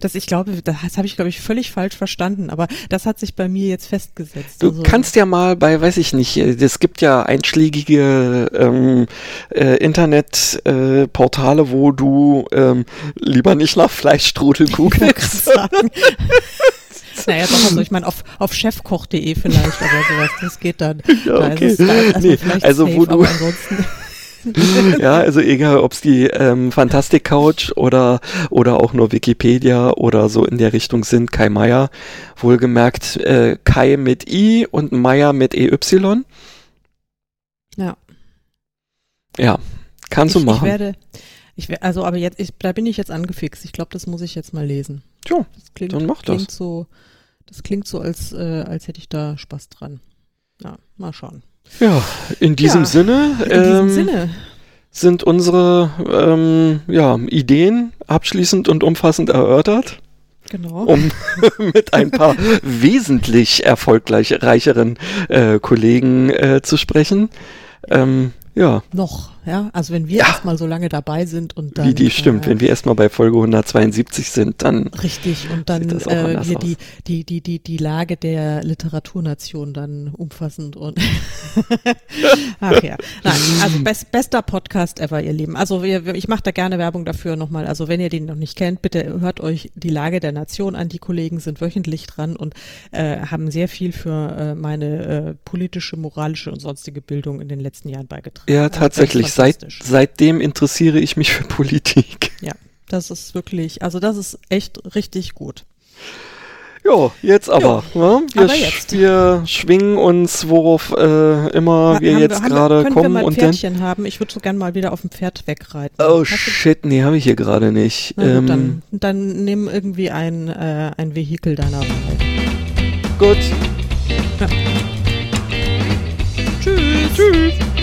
Das, ich glaube, das habe ich, glaube ich, völlig falsch verstanden, aber das hat sich bei mir jetzt festgesetzt. Du also, kannst ja mal bei, weiß ich nicht, es gibt ja einschlägige ähm, äh, Internetportale, äh, wo du ähm, lieber nicht nach Fleischstrudel googelst. naja, doch, also ich meine, auf, auf chefkoch.de vielleicht, aber sowas, das geht dann. Ja, okay. Da nee, also safe, wo du, ja, also egal, ob es die ähm, Fantastic Couch oder, oder auch nur Wikipedia oder so in der Richtung sind, Kai Meier, wohlgemerkt äh, Kai mit I und Meier mit EY. Ja. Ja, kannst ich, du machen. Ich werde, ich, also aber jetzt, ich, da bin ich jetzt angefixt. Ich glaube, das muss ich jetzt mal lesen. Ja, das klingt, dann mach klingt das. So, das klingt so, als, äh, als hätte ich da Spaß dran. Ja, mal schauen. Ja, in diesem ja, Sinne. In ähm, diesem Sinne sind unsere ähm, ja, Ideen abschließend und umfassend erörtert. Genau. Um mit ein paar wesentlich erfolgreicheren äh, Kollegen äh, zu sprechen. Ähm, ja. Noch, ja. Also wenn wir ja. erstmal so lange dabei sind und dann. Wie die stimmt, äh, wenn wir erstmal bei Folge 172 sind, dann. Richtig, und dann äh, wir die, die, die, die, die Lage der Literaturnation dann umfassend und ach ja. Nein, also best, bester Podcast ever, ihr Lieben. Also wir, ich mache da gerne Werbung dafür nochmal. Also wenn ihr den noch nicht kennt, bitte hört euch die Lage der Nation an. Die Kollegen sind wöchentlich dran und äh, haben sehr viel für äh, meine äh, politische, moralische und sonstige Bildung in den letzten Jahren beigetragen. Ja, tatsächlich. Seit, seitdem interessiere ich mich für Politik. Ja, das ist wirklich, also das ist echt richtig gut. Jo, jetzt aber. Jo, ne? wir, aber jetzt. wir schwingen uns, worauf äh, immer ha, wir jetzt gerade kommen. Wir mal und Pferdchen haben? Ich würde so gern mal wieder auf dem Pferd wegreiten. Oh Hast shit, nee, habe ich hier gerade nicht. Na, ähm, dann, dann nimm irgendwie ein, äh, ein Vehikel deiner Wahl. Gut. Ja. Tschüss. Tschüss.